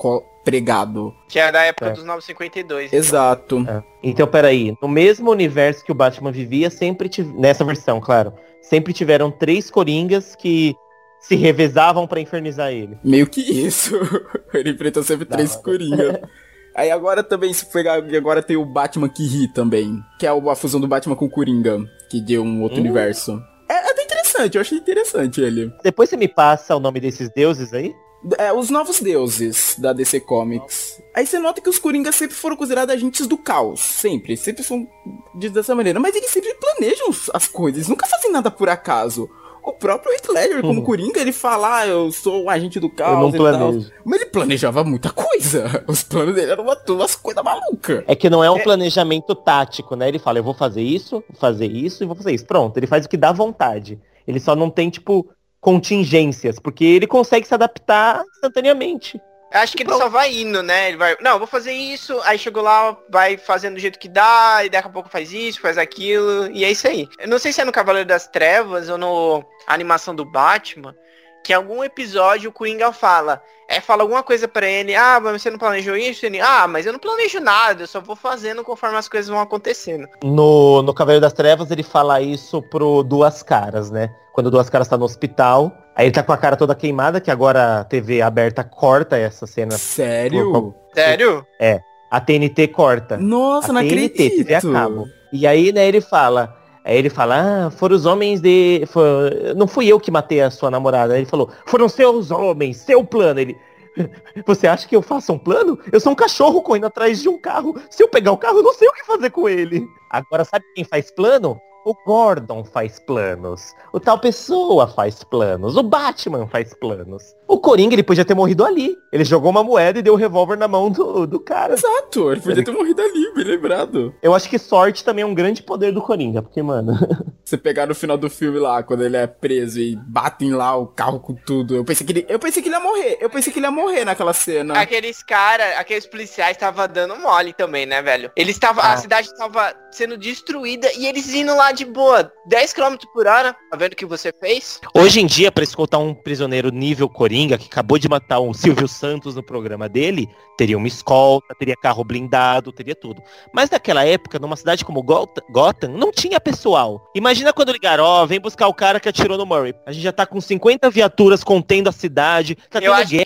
pregado. Que é da época É. dos 952. Exato. É. Então, peraí, no mesmo universo que o Batman vivia, sempre tive, nessa versão, claro, sempre tiveram três Coringas que se revezavam pra infernizar ele. Meio que isso. ele enfrentou sempre Da três coringas. Aí agora também, se pegar, agora tem o Batman que ri também. Que é a fusão do Batman com o Coringa, que deu um outro Hum. universo. É até interessante, eu achei interessante ele. Depois você me passa o nome desses deuses aí? É, os novos deuses da DC Comics. Aí você nota que os Coringas sempre foram considerados agentes do caos. Sempre. Sempre são dessa maneira. Mas eles sempre planejam as coisas. Eles nunca fazem nada por acaso. O próprio Heath Ledger, como Uhum. Coringa, ele fala, ah, eu sou um agente do caos Eu não e tal. planejo. Mas ele planejava muita coisa. Os planos dele eram uma- umas coisas malucas. É que não é um planejamento tático, né? Ele fala, eu vou fazer isso, fazer isso e vou fazer isso. Pronto, ele faz o que dá vontade. Ele só não tem, tipo, contingências, porque ele consegue se adaptar instantaneamente. Eu Acho que ele só vai indo, né? Ele vai, não, vou fazer isso, aí chegou lá, vai fazendo do jeito que dá, e daqui a pouco faz isso, faz aquilo, e é isso aí. Eu não sei se é no Cavaleiro das Trevas ou no a animação do Batman, que em algum episódio o Coringa fala, é, fala alguma coisa pra ele, ah, mas você não planejou isso? Ele, ah, mas eu não planejo nada, eu só vou fazendo conforme as coisas vão acontecendo. No, no Cavaleiro das Trevas ele fala isso pro Duas Caras, né? Quando o Duas Caras tá no hospital, aí ele tá com a cara toda queimada, que agora a TV aberta corta essa cena. Sério? Sério? A TNT corta. Nossa, a não TNT, acredito. TV a cabo. E aí, né, ele fala. Aí ele fala, ah, foram os homens de. foi- Não fui eu que matei a sua namorada. Aí ele falou, foram seus homens, seu plano. Ele. Você acha que eu faço um plano? Eu sou um cachorro correndo atrás de um carro. Se eu pegar o carro, eu não sei o que fazer com ele. Agora, sabe quem faz plano? O Gordon faz planos. O tal pessoa faz planos. O Batman faz planos. O Coringa, ele podia ter morrido ali. Ele jogou uma moeda e deu o revólver na mão do, do cara. Exato, ele podia ter morrido ali, bem lembrado. Eu acho que sorte também é um grande poder do Coringa, porque, mano. Você pegar no final do filme lá, quando ele é preso e batem lá o carro com tudo. Eu pensei que ele, eu pensei que ele ia morrer. Eu pensei que ele ia morrer naquela cena. Aqueles cara, aqueles policiais estavam dando mole também, né, velho? Eles estavam, Ah. a cidade estava sendo destruída e eles indo lá de boa, 10 km por hora. Tá vendo o que você fez? Hoje em dia, pra escoltar um prisioneiro nível Coringa, que acabou de matar o Silvio Santos no programa dele, teria uma escolta, teria carro blindado, teria tudo. Mas naquela época, numa cidade como Gotham, não tinha pessoal. Imagina quando ligaram, ó, vem buscar o cara que atirou no Murray. A gente já tá com 50 viaturas contendo a cidade, tá tendo acho que-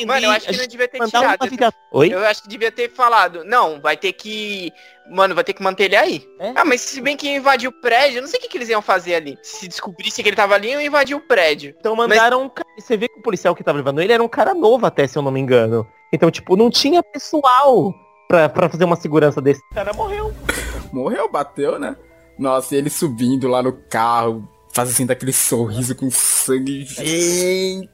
guerra. Mano, eu acho que não devia ter mandar tirado. uma via- Oi? Eu acho que devia ter falado, não, vai ter que. Mano, vai ter que manter ele aí. É? Ah, mas se bem que invadiu o prédio, eu não sei o que, que eles iam fazer ali. Se descobrisse que ele tava ali, iam invadir o prédio. Então mandaram um cara. Você vê que o policial que tava levando ele era um cara novo até, se eu não me engano. Então, tipo, não tinha pessoal pra, pra fazer uma segurança desse. O cara morreu. Morreu, bateu, né? Nossa, e ele subindo lá no carro, fazendo aquele sorriso com sangue. Gente,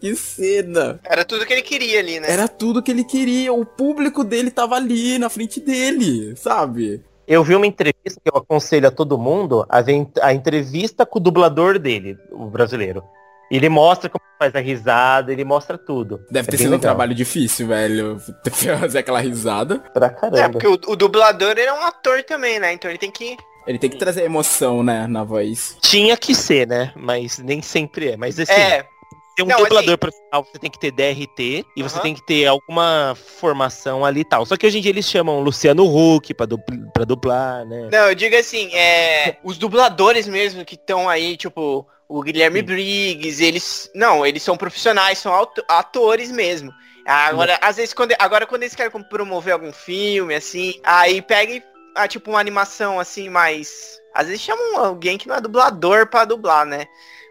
que cena! Era tudo que ele queria ali, né? Era tudo que ele queria. O público dele tava ali, na frente dele, sabe? Eu vi uma entrevista que eu aconselho a todo mundo a a entrevista com o dublador dele, o brasileiro. Ele mostra como faz a risada, ele mostra tudo. Deve É ter sido um legal. trabalho difícil, velho. Ter que fazer aquela risada. Pra É, caramba. porque o, o dublador ele é um ator também, né? Então ele tem que. Ele tem que trazer emoção, né, na voz. Tinha que ser, né? Mas nem sempre é. Mas assim, É, ter um não, dublador assim- profissional, você tem que ter DRT e você Aham. tem que ter alguma formação ali e tal. Só que hoje em dia eles chamam Luciano Huck pra, dupl- pra dublar, né? Não, eu digo assim, é. Os dubladores mesmo que estão aí, tipo, o Guilherme Sim. Briggs, eles. Não, eles são profissionais, são auto- atores mesmo. Agora, às vezes, quando, agora quando eles querem promover algum filme, assim, aí pega e. Ah, tipo, uma animação assim, mais. Às vezes chamam alguém que não é dublador pra dublar, né?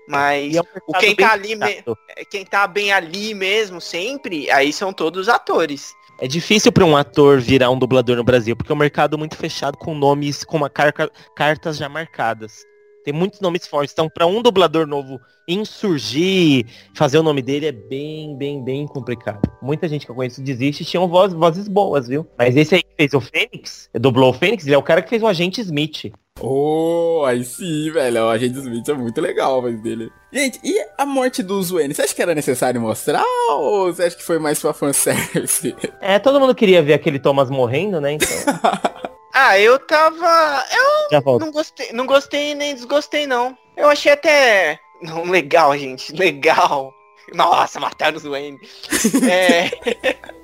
Mas é um mercado quem tá ali me- fechado. quem tá bem ali mesmo, sempre, aí são todos atores. É difícil pra um ator virar um dublador no Brasil, porque é um mercado muito fechado com nomes, com uma carca- cartas já marcadas. Tem muitos nomes fortes. Então, pra um dublador novo insurgir, fazer o nome dele é bem, bem, bem complicado. Muita gente que eu conheço desiste e tinham voz, vozes boas, viu? Mas esse aí que fez o Fênix, dublou o Fênix, ele é o cara que fez o Agente Smith. Oh, aí sim, velho. O Agente Smith é muito legal a voz dele. Gente, e a morte do Zwene? Você acha que era necessário mostrar ou você acha que foi mais pra fanservice? É, todo mundo queria ver aquele Thomas morrendo, né? Então, Ah, eu tava. Eu não gostei, não gostei nem desgostei, não. Eu achei até. Não, legal, gente. Legal. Nossa, mataram o Wayne. É,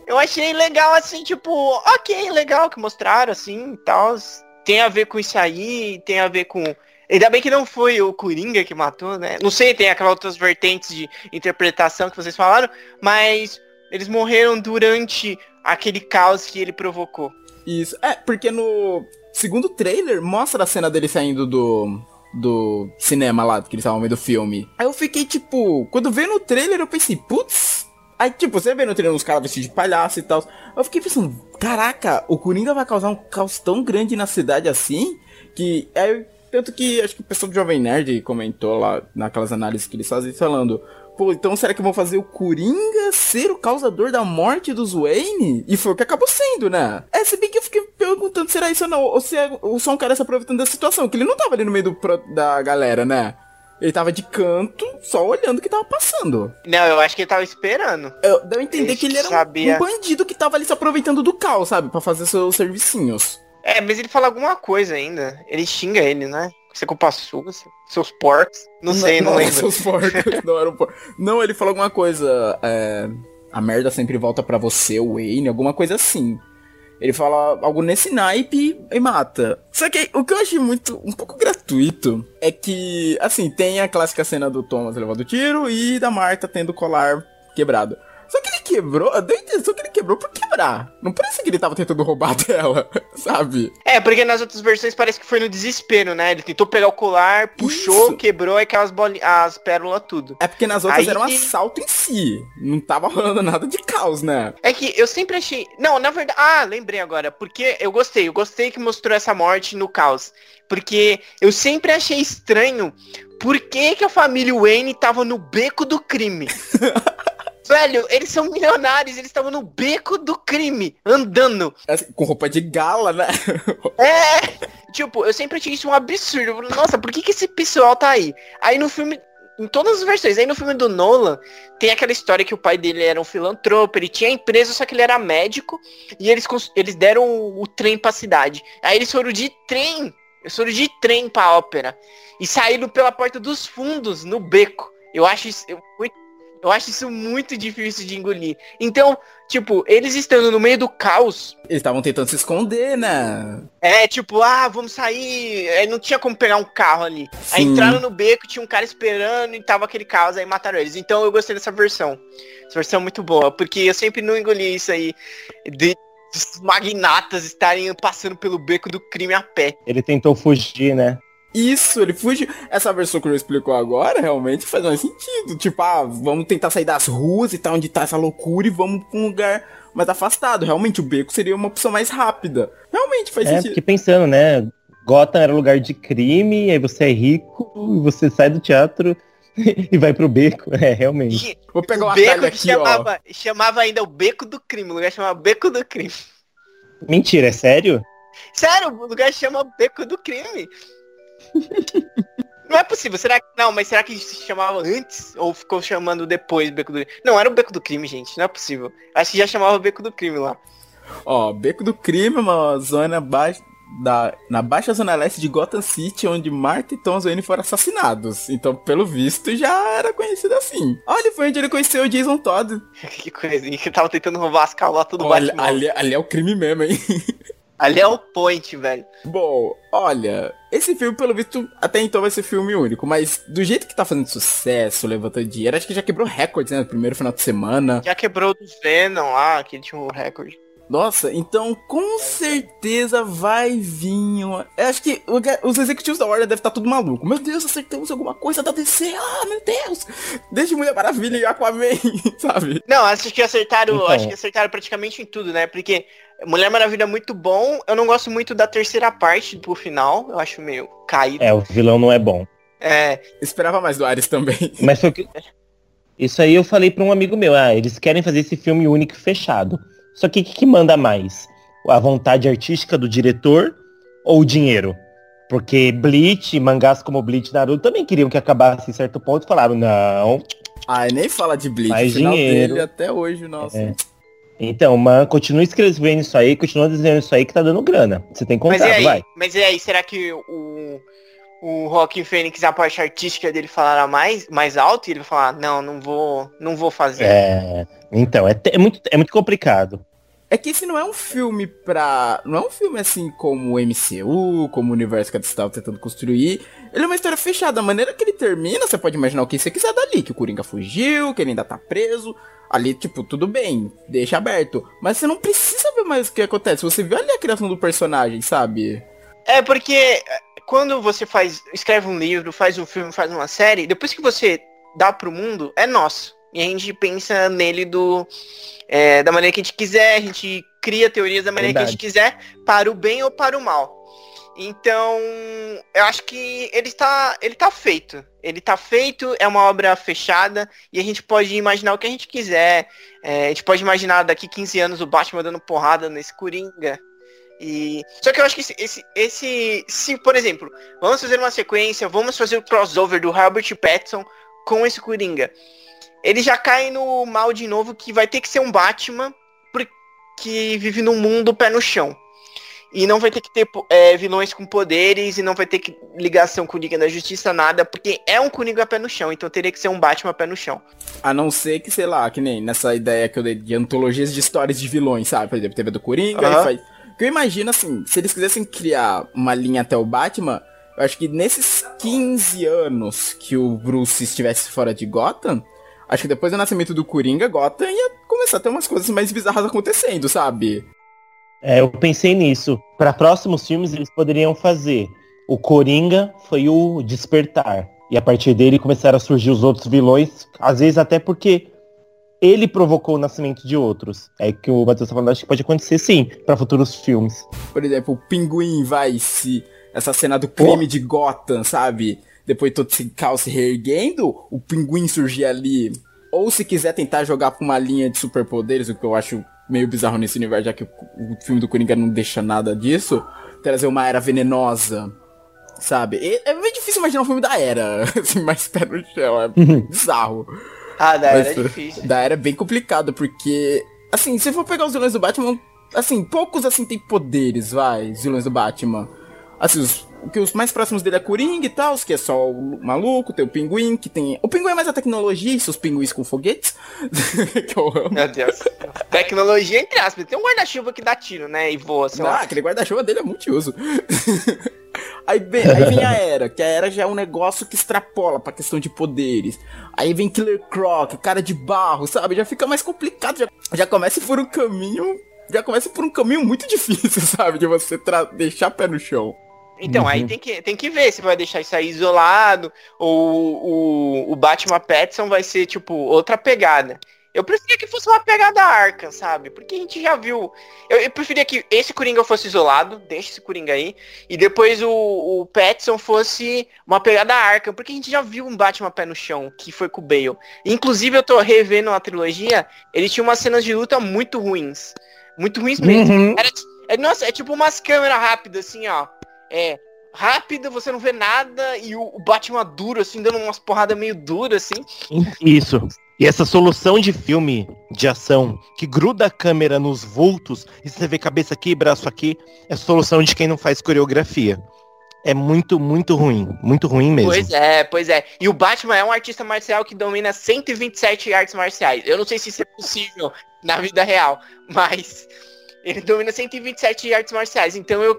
eu achei legal, assim, tipo, ok, legal que mostraram, assim, e tal. Tem a ver com isso aí, tem a ver com. Ainda bem que não foi o Coringa que matou, né? Não sei, tem aquelas outras vertentes de interpretação que vocês falaram, mas eles morreram durante aquele caos que ele provocou. Isso. É, porque no segundo trailer mostra a cena dele saindo do. Do cinema lá, que eles estavam vendo o filme. Aí eu fiquei tipo. Quando veio no trailer, eu pensei, putz. Aí, tipo, você vê no trailer uns caras vestidos de palhaço e tal. Eu fiquei pensando, caraca, o Coringa vai causar um caos tão grande na cidade assim. Que. Aí, tanto que acho que o pessoal do Jovem Nerd comentou lá naquelas análises que eles fazem, falando. Pô, então será que vão fazer o Coringa ser o causador da morte dos Wayne? E foi o que acabou sendo, né? É, se bem que eu fiquei perguntando se era isso ou não, ou se é ou só um cara se aproveitando da situação, que ele não tava ali no meio do, da galera, né? Ele tava de canto, só olhando o que tava passando. Não, eu acho que ele tava esperando. Eu, deu a entender Ele que ele era um- sabia. um bandido que tava ali se aproveitando do caos, sabe? Pra fazer seus servicinhos. É, mas ele fala alguma coisa ainda. Ele xinga ele, né? Você culpa sua, seu- seus porcos. Não sei, não, não lembro. seus porcos, não, era um não, ele falou alguma coisa. é, a merda sempre volta pra você, Wayne, alguma coisa assim. Ele fala algo nesse naipe e mata. Só que o que eu achei muito, um pouco gratuito, é que, assim, tem a clássica cena do Thomas levando tiro e da Marta tendo o colar quebrado. Quebrou, eu dei a impressão que ele quebrou por quebrar. Não parece que ele tava tentando roubar dela, sabe? É, porque nas outras versões parece que foi no desespero, né? Ele tentou pegar o colar, puxou, Isso. quebrou aquelas boli as pérolas tudo. É porque nas outras Aí era um assalto em si. Não tava rolando nada de caos, né? É que eu sempre achei. Não, na verdade. Ah, lembrei agora. Porque eu gostei. Eu gostei que mostrou essa morte no caos. Porque eu sempre achei estranho por que, que a família Wayne tava no beco do crime. Velho, eles são milionários, eles estavam no beco do crime, andando. Assim, com roupa de gala, né? É! Tipo, eu sempre achei isso um absurdo. Nossa, por que, que esse pessoal tá aí? Aí no filme. Em todas as versões, aí no filme do Nolan, tem aquela história que o pai dele era um filantropo, ele tinha empresa, só que ele era médico, e eles, eles deram o, o trem pra cidade. Aí eles foram de trem, eles foram de trem pra ópera, e saíram pela porta dos fundos, no beco. Eu acho isso, eu, muito- eu acho isso muito difícil de engolir. Então, tipo, eles estando no meio do caos, Eles estavam tentando se esconder, né? é, tipo, ah, vamos sair. Aí não tinha como pegar um carro ali. Aí Sim. entraram no beco, tinha um cara esperando e tava aquele caos, aí mataram eles. Então eu gostei dessa versão. Essa versão é muito boa, porque eu sempre não engoli isso aí de dos magnatas estarem passando pelo beco do crime a pé. Ele tentou fugir, né? Isso, ele fugiu. Essa versão que eu explicou agora realmente faz mais sentido. Tipo, ah, vamos tentar sair das ruas e tal, onde tá essa loucura e vamos pra um lugar mais afastado. Realmente, o beco seria uma opção mais rápida. Realmente faz É, sentido. fiquei pensando, né? Gotham era lugar de crime, aí você é rico, e você sai do teatro e vai pro beco. É, realmente. E Vou pegar o uma beco aqui, ó. chamava, chamava ainda o beco do crime, o lugar chamava beco do crime. Mentira, é sério? Sério, o lugar chama beco do crime. não é possível. Será que. Não, mas será que se chamava antes? Ou ficou chamando depois Beco do Crime? Não, era o Beco do Crime, gente. Não é possível. Acho que já chamava Beco do Crime lá. Ó, Beco do Crime é uma zona baixa. Da, na baixa zona leste de Gotham City, onde Marta e Tom Wayne foram assassinados. Então, pelo visto, já era conhecido assim. Olha, foi onde ele conheceu o Jason Todd. que coisinha. Que tava tentando roubar as calotas do Olha, ali, ali é o crime mesmo, hein? Ali é o point, velho. Bom, olha, esse filme, pelo visto, até então vai ser filme único, mas do jeito que tá fazendo sucesso, levantando dinheiro, acho que já quebrou recordes, né? No primeiro final de semana. Já quebrou dos Venom lá, que tinha um recorde. Nossa, então com certeza vai vir uma... Eu acho que os executivos da Warner devem estar tudo maluco. Meu Deus, acertamos alguma coisa da DC. Ah, meu Deus. Desde Mulher Maravilha e Aquaman, sabe? Não, acho que acertaram. Então. Acho que acertaram praticamente em tudo, né? Porque Mulher Maravilha é muito bom. Eu não gosto muito da terceira parte pro final. Eu acho meio caído. É, o vilão não é bom. É. Esperava mais do Ares também. Mas foi o que... Isso aí eu falei pra um amigo meu, ah, eles querem fazer esse filme único e fechado. Só que o que, que manda mais? A vontade artística do diretor ou o dinheiro? Porque Bleach, mangás como Bleach e Naruto também queriam que acabasse em certo ponto e falaram, não. Ai, nem fala de Bleach. Mais dinheiro. dele até hoje, nossa. É. Então, man, continua escrevendo isso aí, continua desenhando isso aí que tá dando grana. Você tem Mas e contrato, aí? vai. Mas e aí? Será que o, o Joaquim Fênix, a parte artística dele falará mais, mais alto e ele vai falar, não, não vou, não vou fazer. É, então, é, é muito, é muito complicado. É que esse não é um filme pra. Não é um filme assim como o MCU, como o universo que eles estavam tentando construir. Ele é uma história fechada. A maneira que ele termina, você pode imaginar o que você quiser dali. Que o Coringa fugiu, que ele ainda tá preso. Ali, tipo, tudo bem, deixa aberto. Mas você não precisa ver mais o que acontece. Você viu ali a criação do personagem, sabe? É porque é, quando você faz, escreve um livro, faz um filme, faz uma série, depois que você dá pro mundo, é nosso. E a gente pensa nele do é, da maneira que a gente quiser, a gente cria teorias da maneira que a gente quiser, para o bem ou para o mal. Então, eu acho que ele está, ele tá feito. Ele tá feito, é uma obra fechada e a gente pode imaginar o que a gente quiser. É, a gente pode imaginar daqui 15 anos o Batman dando porrada nesse Coringa. E só que eu acho que esse, esse, esse, se por exemplo, vamos fazer uma sequência, vamos fazer o crossover do Robert Pattinson com esse Coringa. Ele já cai no mal de novo que vai ter que ser um Batman que vive num mundo pé no chão. E não vai ter que ter é, vilões com poderes e não vai ter que ligação com o Liga da Justiça, nada, porque é um Coringa pé no chão, então teria que ser um Batman pé no chão. A não ser que, sei lá, que nem nessa ideia que eu dei de antologias de histórias de vilões, sabe? Por exemplo, teve a do Coringa, aí faz. Que eu imagino assim, se eles quisessem criar uma linha até o Batman, eu acho que nesses 15 anos que o Bruce estivesse fora de Gotham, acho que depois do nascimento do Coringa, Gotham ia começar a ter umas coisas mais bizarras acontecendo, sabe? É, eu pensei nisso. Para próximos filmes eles poderiam fazer. O Coringa foi o despertar. E a partir dele começaram a surgir os outros vilões, às vezes até porque ele provocou o nascimento de outros. É que o Matheus tá falando, acho que pode acontecer sim, para futuros filmes. Por exemplo, o Pinguim vai se. Essa cena do crime de Gotham, sabe? Depois todo esse caos se reerguendo, o Pinguim surgir ali. Ou se quiser tentar jogar pra uma linha de superpoderes, o que eu acho meio bizarro nesse universo, já que o, o filme do Coringa não deixa nada disso. Trazer uma era venenosa, sabe? E é meio difícil imaginar um filme da era, assim, mais pé no chão. É bizarro. Ah, da Mas, era é difícil. Da era é bem complicado, porque, assim, se for pegar os vilões do Batman, assim, poucos, assim, têm poderes, vai, os vilões do Batman. Assim, os, que os mais próximos dele é Coringa e tal, que é só o maluco, tem o Pinguim, que tem... O Pinguim é mais a tecnologia e seus pinguins com foguetes, que eu amo. Meu Deus. Tecnologia entre aspas. Tem um guarda-chuva que dá tiro, né? E voa, sei Ah, lá. aquele guarda-chuva dele é multiuso. aí, vem, aí vem a Era, que a Era já é um negócio que extrapola pra questão de poderes. Aí vem Killer Croc, cara de barro, sabe? Já fica mais complicado, já, já começa por um caminho... Já começa por um caminho muito difícil, sabe? De você deixar pé no chão. Então, aí Uhum. tem que, tem que ver se vai deixar isso aí isolado ou o, o Batman Petson vai ser, tipo, outra pegada. Eu preferia que fosse uma pegada Arkham, sabe? Porque a gente já viu. Eu, eu preferia que esse Coringa fosse isolado, deixa esse Coringa aí, e depois o, o Petson fosse uma pegada Arkham, porque a gente já viu um Batman pé no chão, que foi com o Bale. Inclusive, eu tô revendo a trilogia, ele tinha umas cenas de luta muito ruins. Muito ruins mesmo. Uhum. Era, é, nossa, é tipo umas câmeras rápidas, assim, ó. É, rápido, você não vê nada, e o, o Batman duro, assim, dando umas porradas meio duras, assim. Isso. E essa solução de filme de ação que gruda a câmera nos vultos e você vê cabeça aqui, braço aqui, é solução de quem não faz coreografia. É muito, muito ruim. Muito ruim mesmo. Pois é, pois é. E o Batman é um artista marcial que domina 127 artes marciais. Eu não sei se isso é possível na vida real, mas ele domina 127 artes marciais. Então eu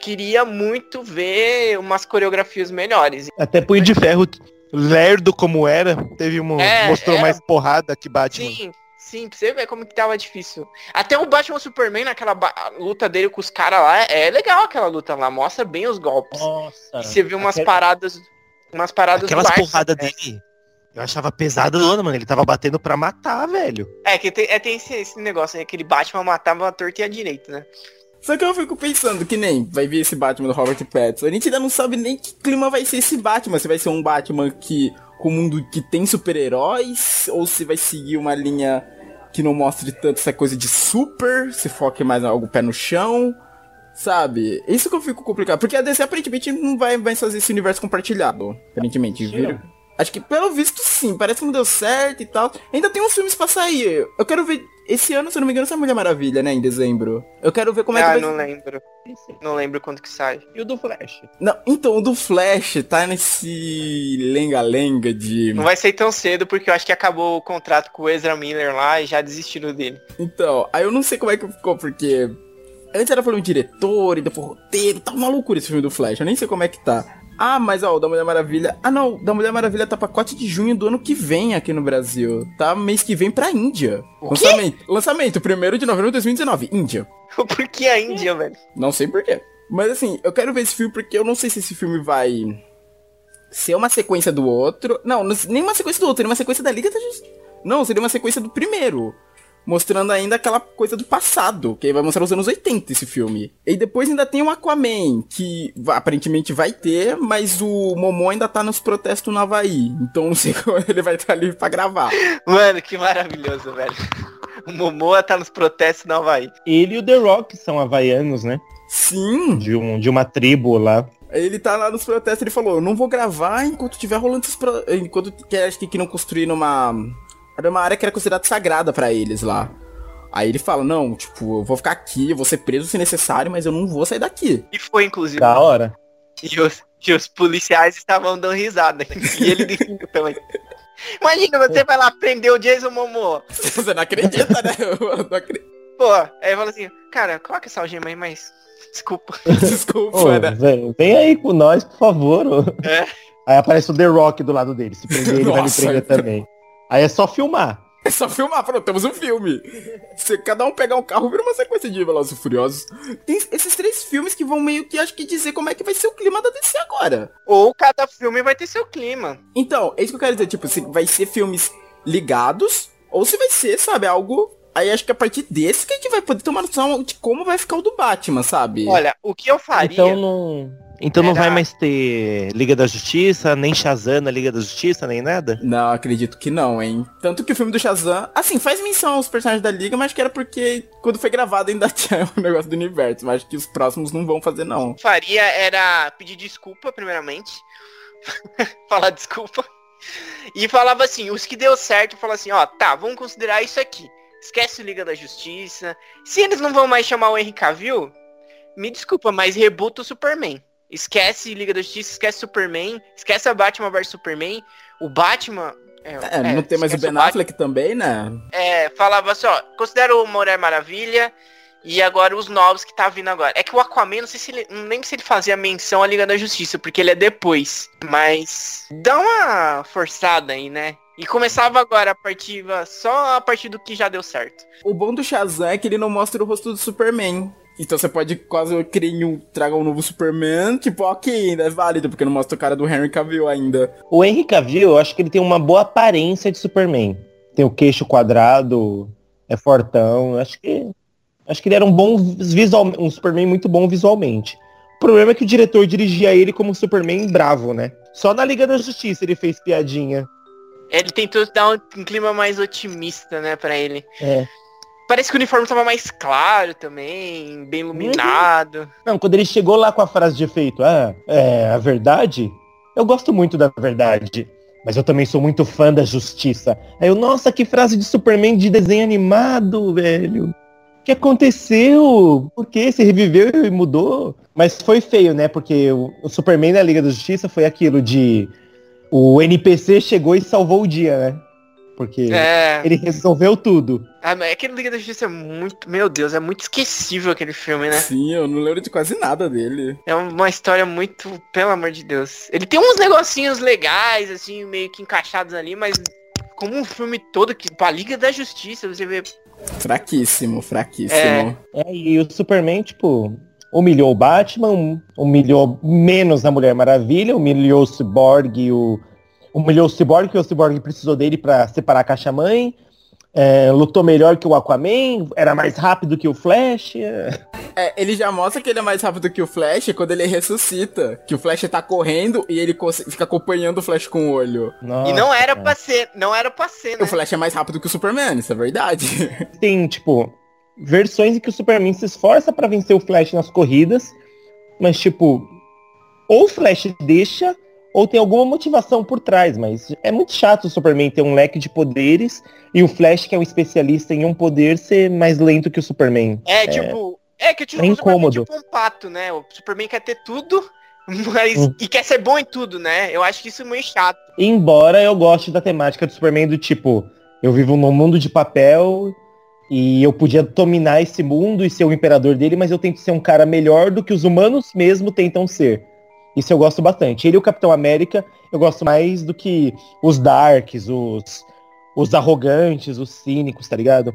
queria muito ver umas coreografias melhores. Até Punho de Ferro, lerdo como era, teve um, É, mostrou é. mais porrada que Batman. Sim, sim, pra você ver como que tava difícil. Até o Batman Superman, naquela luta dele com os caras lá, é legal aquela luta lá, mostra bem os golpes. Nossa. E você vê umas Aquela- paradas. Umas paradas Aquelas porradas né? dele, eu achava pesadona, mano. Ele tava batendo pra matar, velho. É, que tem, é, tem esse, esse negócio aí, aquele Batman matava a torta e a direita, né? Só que eu fico pensando que nem vai vir esse Batman do Robert Pattinson. A gente ainda não sabe nem que clima vai ser esse Batman. Se vai ser um Batman que com um mundo que tem super-heróis ou se vai seguir uma linha que não mostre tanto essa coisa de super, se foque mais em algo pé no chão. Sabe? Isso que eu fico complicado. Porque a DC aparentemente não vai, vai fazer esse universo compartilhado. Aparentemente, viram? Acho que pelo visto sim, parece que não deu certo e tal. Ainda tem uns filmes pra sair. Eu quero ver. Esse ano, se eu não me engano, sai Mulher Maravilha, né? Em dezembro. Eu quero ver como é que ah, vai não lembro. Não lembro quando que sai. E o do Flash? Não, então, o do Flash tá nesse lenga-lenga de. Não vai ser tão cedo, porque eu acho que acabou o contrato com o Ezra Miller lá e já desistiram dele. Então, aí eu não sei como é que ficou, porque. Antes era falando diretor e depois roteiro, tá uma loucura esse filme do Flash, eu nem sei como é que tá. Ah, mas ó, o da Mulher Maravilha. Ah, não, o da Mulher Maravilha tá pacote de junho do ano que vem aqui no Brasil. Tá mês que vem pra Índia. Lançamento. Lançamento, 1 de novembro de 2019, Índia. Por que a Índia, velho? Não sei porquê. Mas assim, eu quero ver esse filme porque eu não sei se esse filme vai ser uma sequência do outro. Não, não- nem uma sequência do outro, seria uma sequência da Liga da Justiça. Não, seria uma sequência do primeiro. Mostrando ainda aquela coisa do passado, que vai mostrar os anos 80 esse filme. E depois ainda tem o Aquaman, que aparentemente vai ter, mas o Momon ainda tá nos protestos no Havaí. Então não sei como ele vai estar ali pra gravar. Mano, que maravilhoso, velho. O Momoa tá nos protestos no Havaí. Ele e o The Rock são havaianos, né? Sim! De, um, de uma tribo lá. Ele tá lá nos protestos, ele falou, eu não vou gravar enquanto tiver rolando esses pro... enquanto que acho que não construir numa era uma área que era considerada sagrada pra eles lá. Aí ele fala, não, tipo, eu vou ficar aqui, eu vou ser preso se necessário, mas eu não vou sair daqui. E foi, inclusive. Da hora. E os, e os policiais estavam dando risada. E ele rindo também. Imagina, você vai lá prender o Jason Momoa. Você não acredita, né? Eu não acredito. Pô, aí fala assim, cara, coloca essa algema aí, mas. Desculpa. Desculpa, Ô, né? vem, vem aí com nós, por favor. É. Aí aparece o The Rock do lado dele. Se prender, ele vai me Nossa, prender também. Aí é só filmar. É só filmar, pronto, temos um filme. Se cada um pegar um carro, vira uma sequência de Velozes e Furiosos. Tem esses três filmes que vão meio que, acho que, dizer como é que vai ser o clima da DC agora. Ou cada filme vai ter seu clima. Então, é isso que eu quero dizer, tipo, se vai ser filmes ligados, ou se vai ser, sabe, algo... Aí acho que a partir desse que a gente vai poder tomar noção de como vai ficar o do Batman, sabe? Olha, o que eu faria. Então não. Então não Era- vai mais ter Liga da Justiça, nem Shazam na Liga da Justiça, nem nada? Não, acredito que não, hein? Tanto que o filme do Shazam, assim, faz menção aos personagens da Liga, mas acho que era porque quando foi gravado ainda tinha o negócio do universo. Mas acho que os próximos não vão fazer, não. faria era pedir desculpa, primeiramente. Falar desculpa. E falava assim, os que deu certo, falava assim, ó, tá, vamos considerar isso aqui. Esquece o Liga da Justiça. Se eles não vão mais chamar o Henry Cavill, me desculpa, mas rebuta o Superman. Esquece Liga da Justiça, esquece Superman, esquece a Batman vs Superman. O Batman... É, não tem mais o Ben. Affleck também, né? É, falava assim, ó, considera o Mulher Maravilha e agora os novos que tá vindo agora. É que o Aquaman, não sei se ele, não lembro se ele fazia menção à Liga da Justiça, porque ele é depois. Mas dá uma forçada aí, né? E começava agora a partir, só a partir do que já deu certo. O bom do Shazam é que ele não mostra o rosto do Superman. Então você pode quase querer um, traga um novo Superman, tipo, ok, ainda é válido, porque não mostra o cara do Henry Cavill ainda. O Henry Cavill, eu acho que ele tem uma boa aparência de Superman. Tem o queixo quadrado, é fortão. eu Acho que acho que ele era um bom visual, um Superman muito bom visualmente. O problema é que o diretor dirigia ele como um Superman bravo, né? Só na Liga da Justiça ele fez piadinha. Ele tentou dar um, um clima mais otimista, né, pra ele. É. Parece que o uniforme tava mais claro também, bem iluminado. Não, quando ele chegou lá com a frase de efeito, ah, é a verdade? Eu gosto muito da verdade. Mas eu também sou muito fã da justiça. Aí eu, nossa, que frase de Superman de desenho animado, velho. O que aconteceu? Por que? Se reviveu e mudou? Mas foi feio, né? Porque o, Superman na Liga da Justiça foi aquilo de. O NPC chegou e salvou o dia, né? Porque É. ele resolveu tudo. Ah, mas aquele Liga da Justiça é muito. Meu Deus, é muito esquecível aquele filme, né? Sim, eu não lembro de quase nada dele. É uma história muito. Pelo amor de Deus. Ele tem uns negocinhos legais, assim, meio que encaixados ali, mas. Como um filme todo, que. Pra Liga da Justiça, você vê. Fraquíssimo, fraquíssimo. É. É, e o Superman, tipo, humilhou o Batman, hum- humilhou menos a Mulher Maravilha, humilhou o Cyborg e o. Humilhou o Cyborg, que o Cyborg precisou dele pra separar a caixa-mãe. É, lutou melhor que o Aquaman, era mais rápido que o Flash. é. É, ele já mostra que ele é mais rápido que o Flash quando ele ressuscita. Que o Flash tá correndo e ele fica acompanhando o Flash com o olho. E não era Nossa, pra ser. Não era pra ser, né? O Flash é mais rápido que o Superman, isso é verdade. Tem, tipo, versões em que o Superman se esforça pra vencer o Flash nas corridas, mas, tipo, ou o Flash deixa, ou tem alguma motivação por trás, mas é muito chato o Superman ter um leque de poderes e o Flash, que é um especialista em um poder, ser mais lento que o Superman. É, tipo. É que tipo, É o Superman é incômodo. tipo um pato, né? O Superman quer ter tudo, mas. Hum. E quer ser bom em tudo, né? Eu acho que isso é meio chato. Embora eu goste da temática do Superman do tipo, eu vivo num mundo de papel e eu podia dominar esse mundo e ser o imperador dele, mas eu tento ser um cara melhor do que os humanos mesmo tentam ser. Isso eu gosto bastante. Ele e o Capitão América, eu gosto mais do que os darks, os, os arrogantes, os cínicos, tá ligado?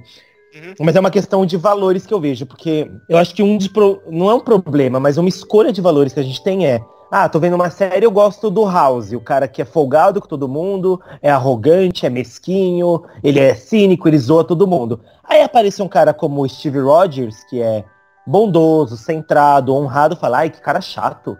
Uhum. Mas é uma questão de valores que eu vejo, porque eu acho que um dos pro... não é um problema, mas uma escolha de valores que a gente tem é ah, tô vendo uma série, eu gosto do House, o cara que é folgado com todo mundo, é arrogante, é mesquinho, ele é cínico, ele zoa todo mundo. Aí aparece um cara como o Steve Rogers, que é bondoso, centrado, honrado, fala, ai, que cara chato.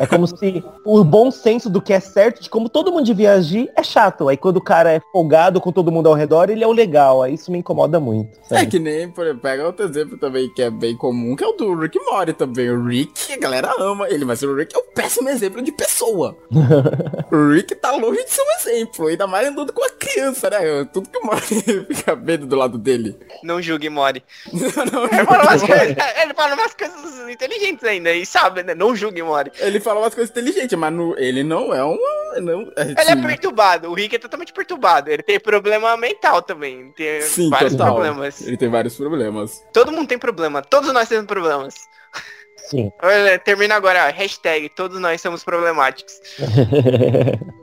É como se o bom senso do que é certo, de como todo mundo devia agir, é chato. Aí quando o cara é folgado com todo mundo ao redor, ele é o legal. Aí isso me incomoda muito. É sabe? que nem, por exemplo, pega outro exemplo também que é bem comum, que é o do Rick Mori também. O Rick, a galera ama ele, mas o Rick é um péssimo exemplo de pessoa. o Rick tá longe de ser um exemplo, ainda mais andando com a criança, né? Tudo que o Mori fica vendo do lado dele. Não julgue Mori. Não, Ele fala, umas coisas, ele fala umas coisas inteligentes ainda, e sabe, né? Não julgue Mori. Ele fala umas coisas inteligentes, mas no- ele não é um. Não, Ele é assim, perturbado, o Rick é totalmente perturbado. Ele tem problema mental também. Tem Sim, vários total. problemas. Ele tem vários problemas. Todo mundo tem problema. Todos nós temos problemas. Sim. Olha, termina agora, hashtag todos nós somos problemáticos.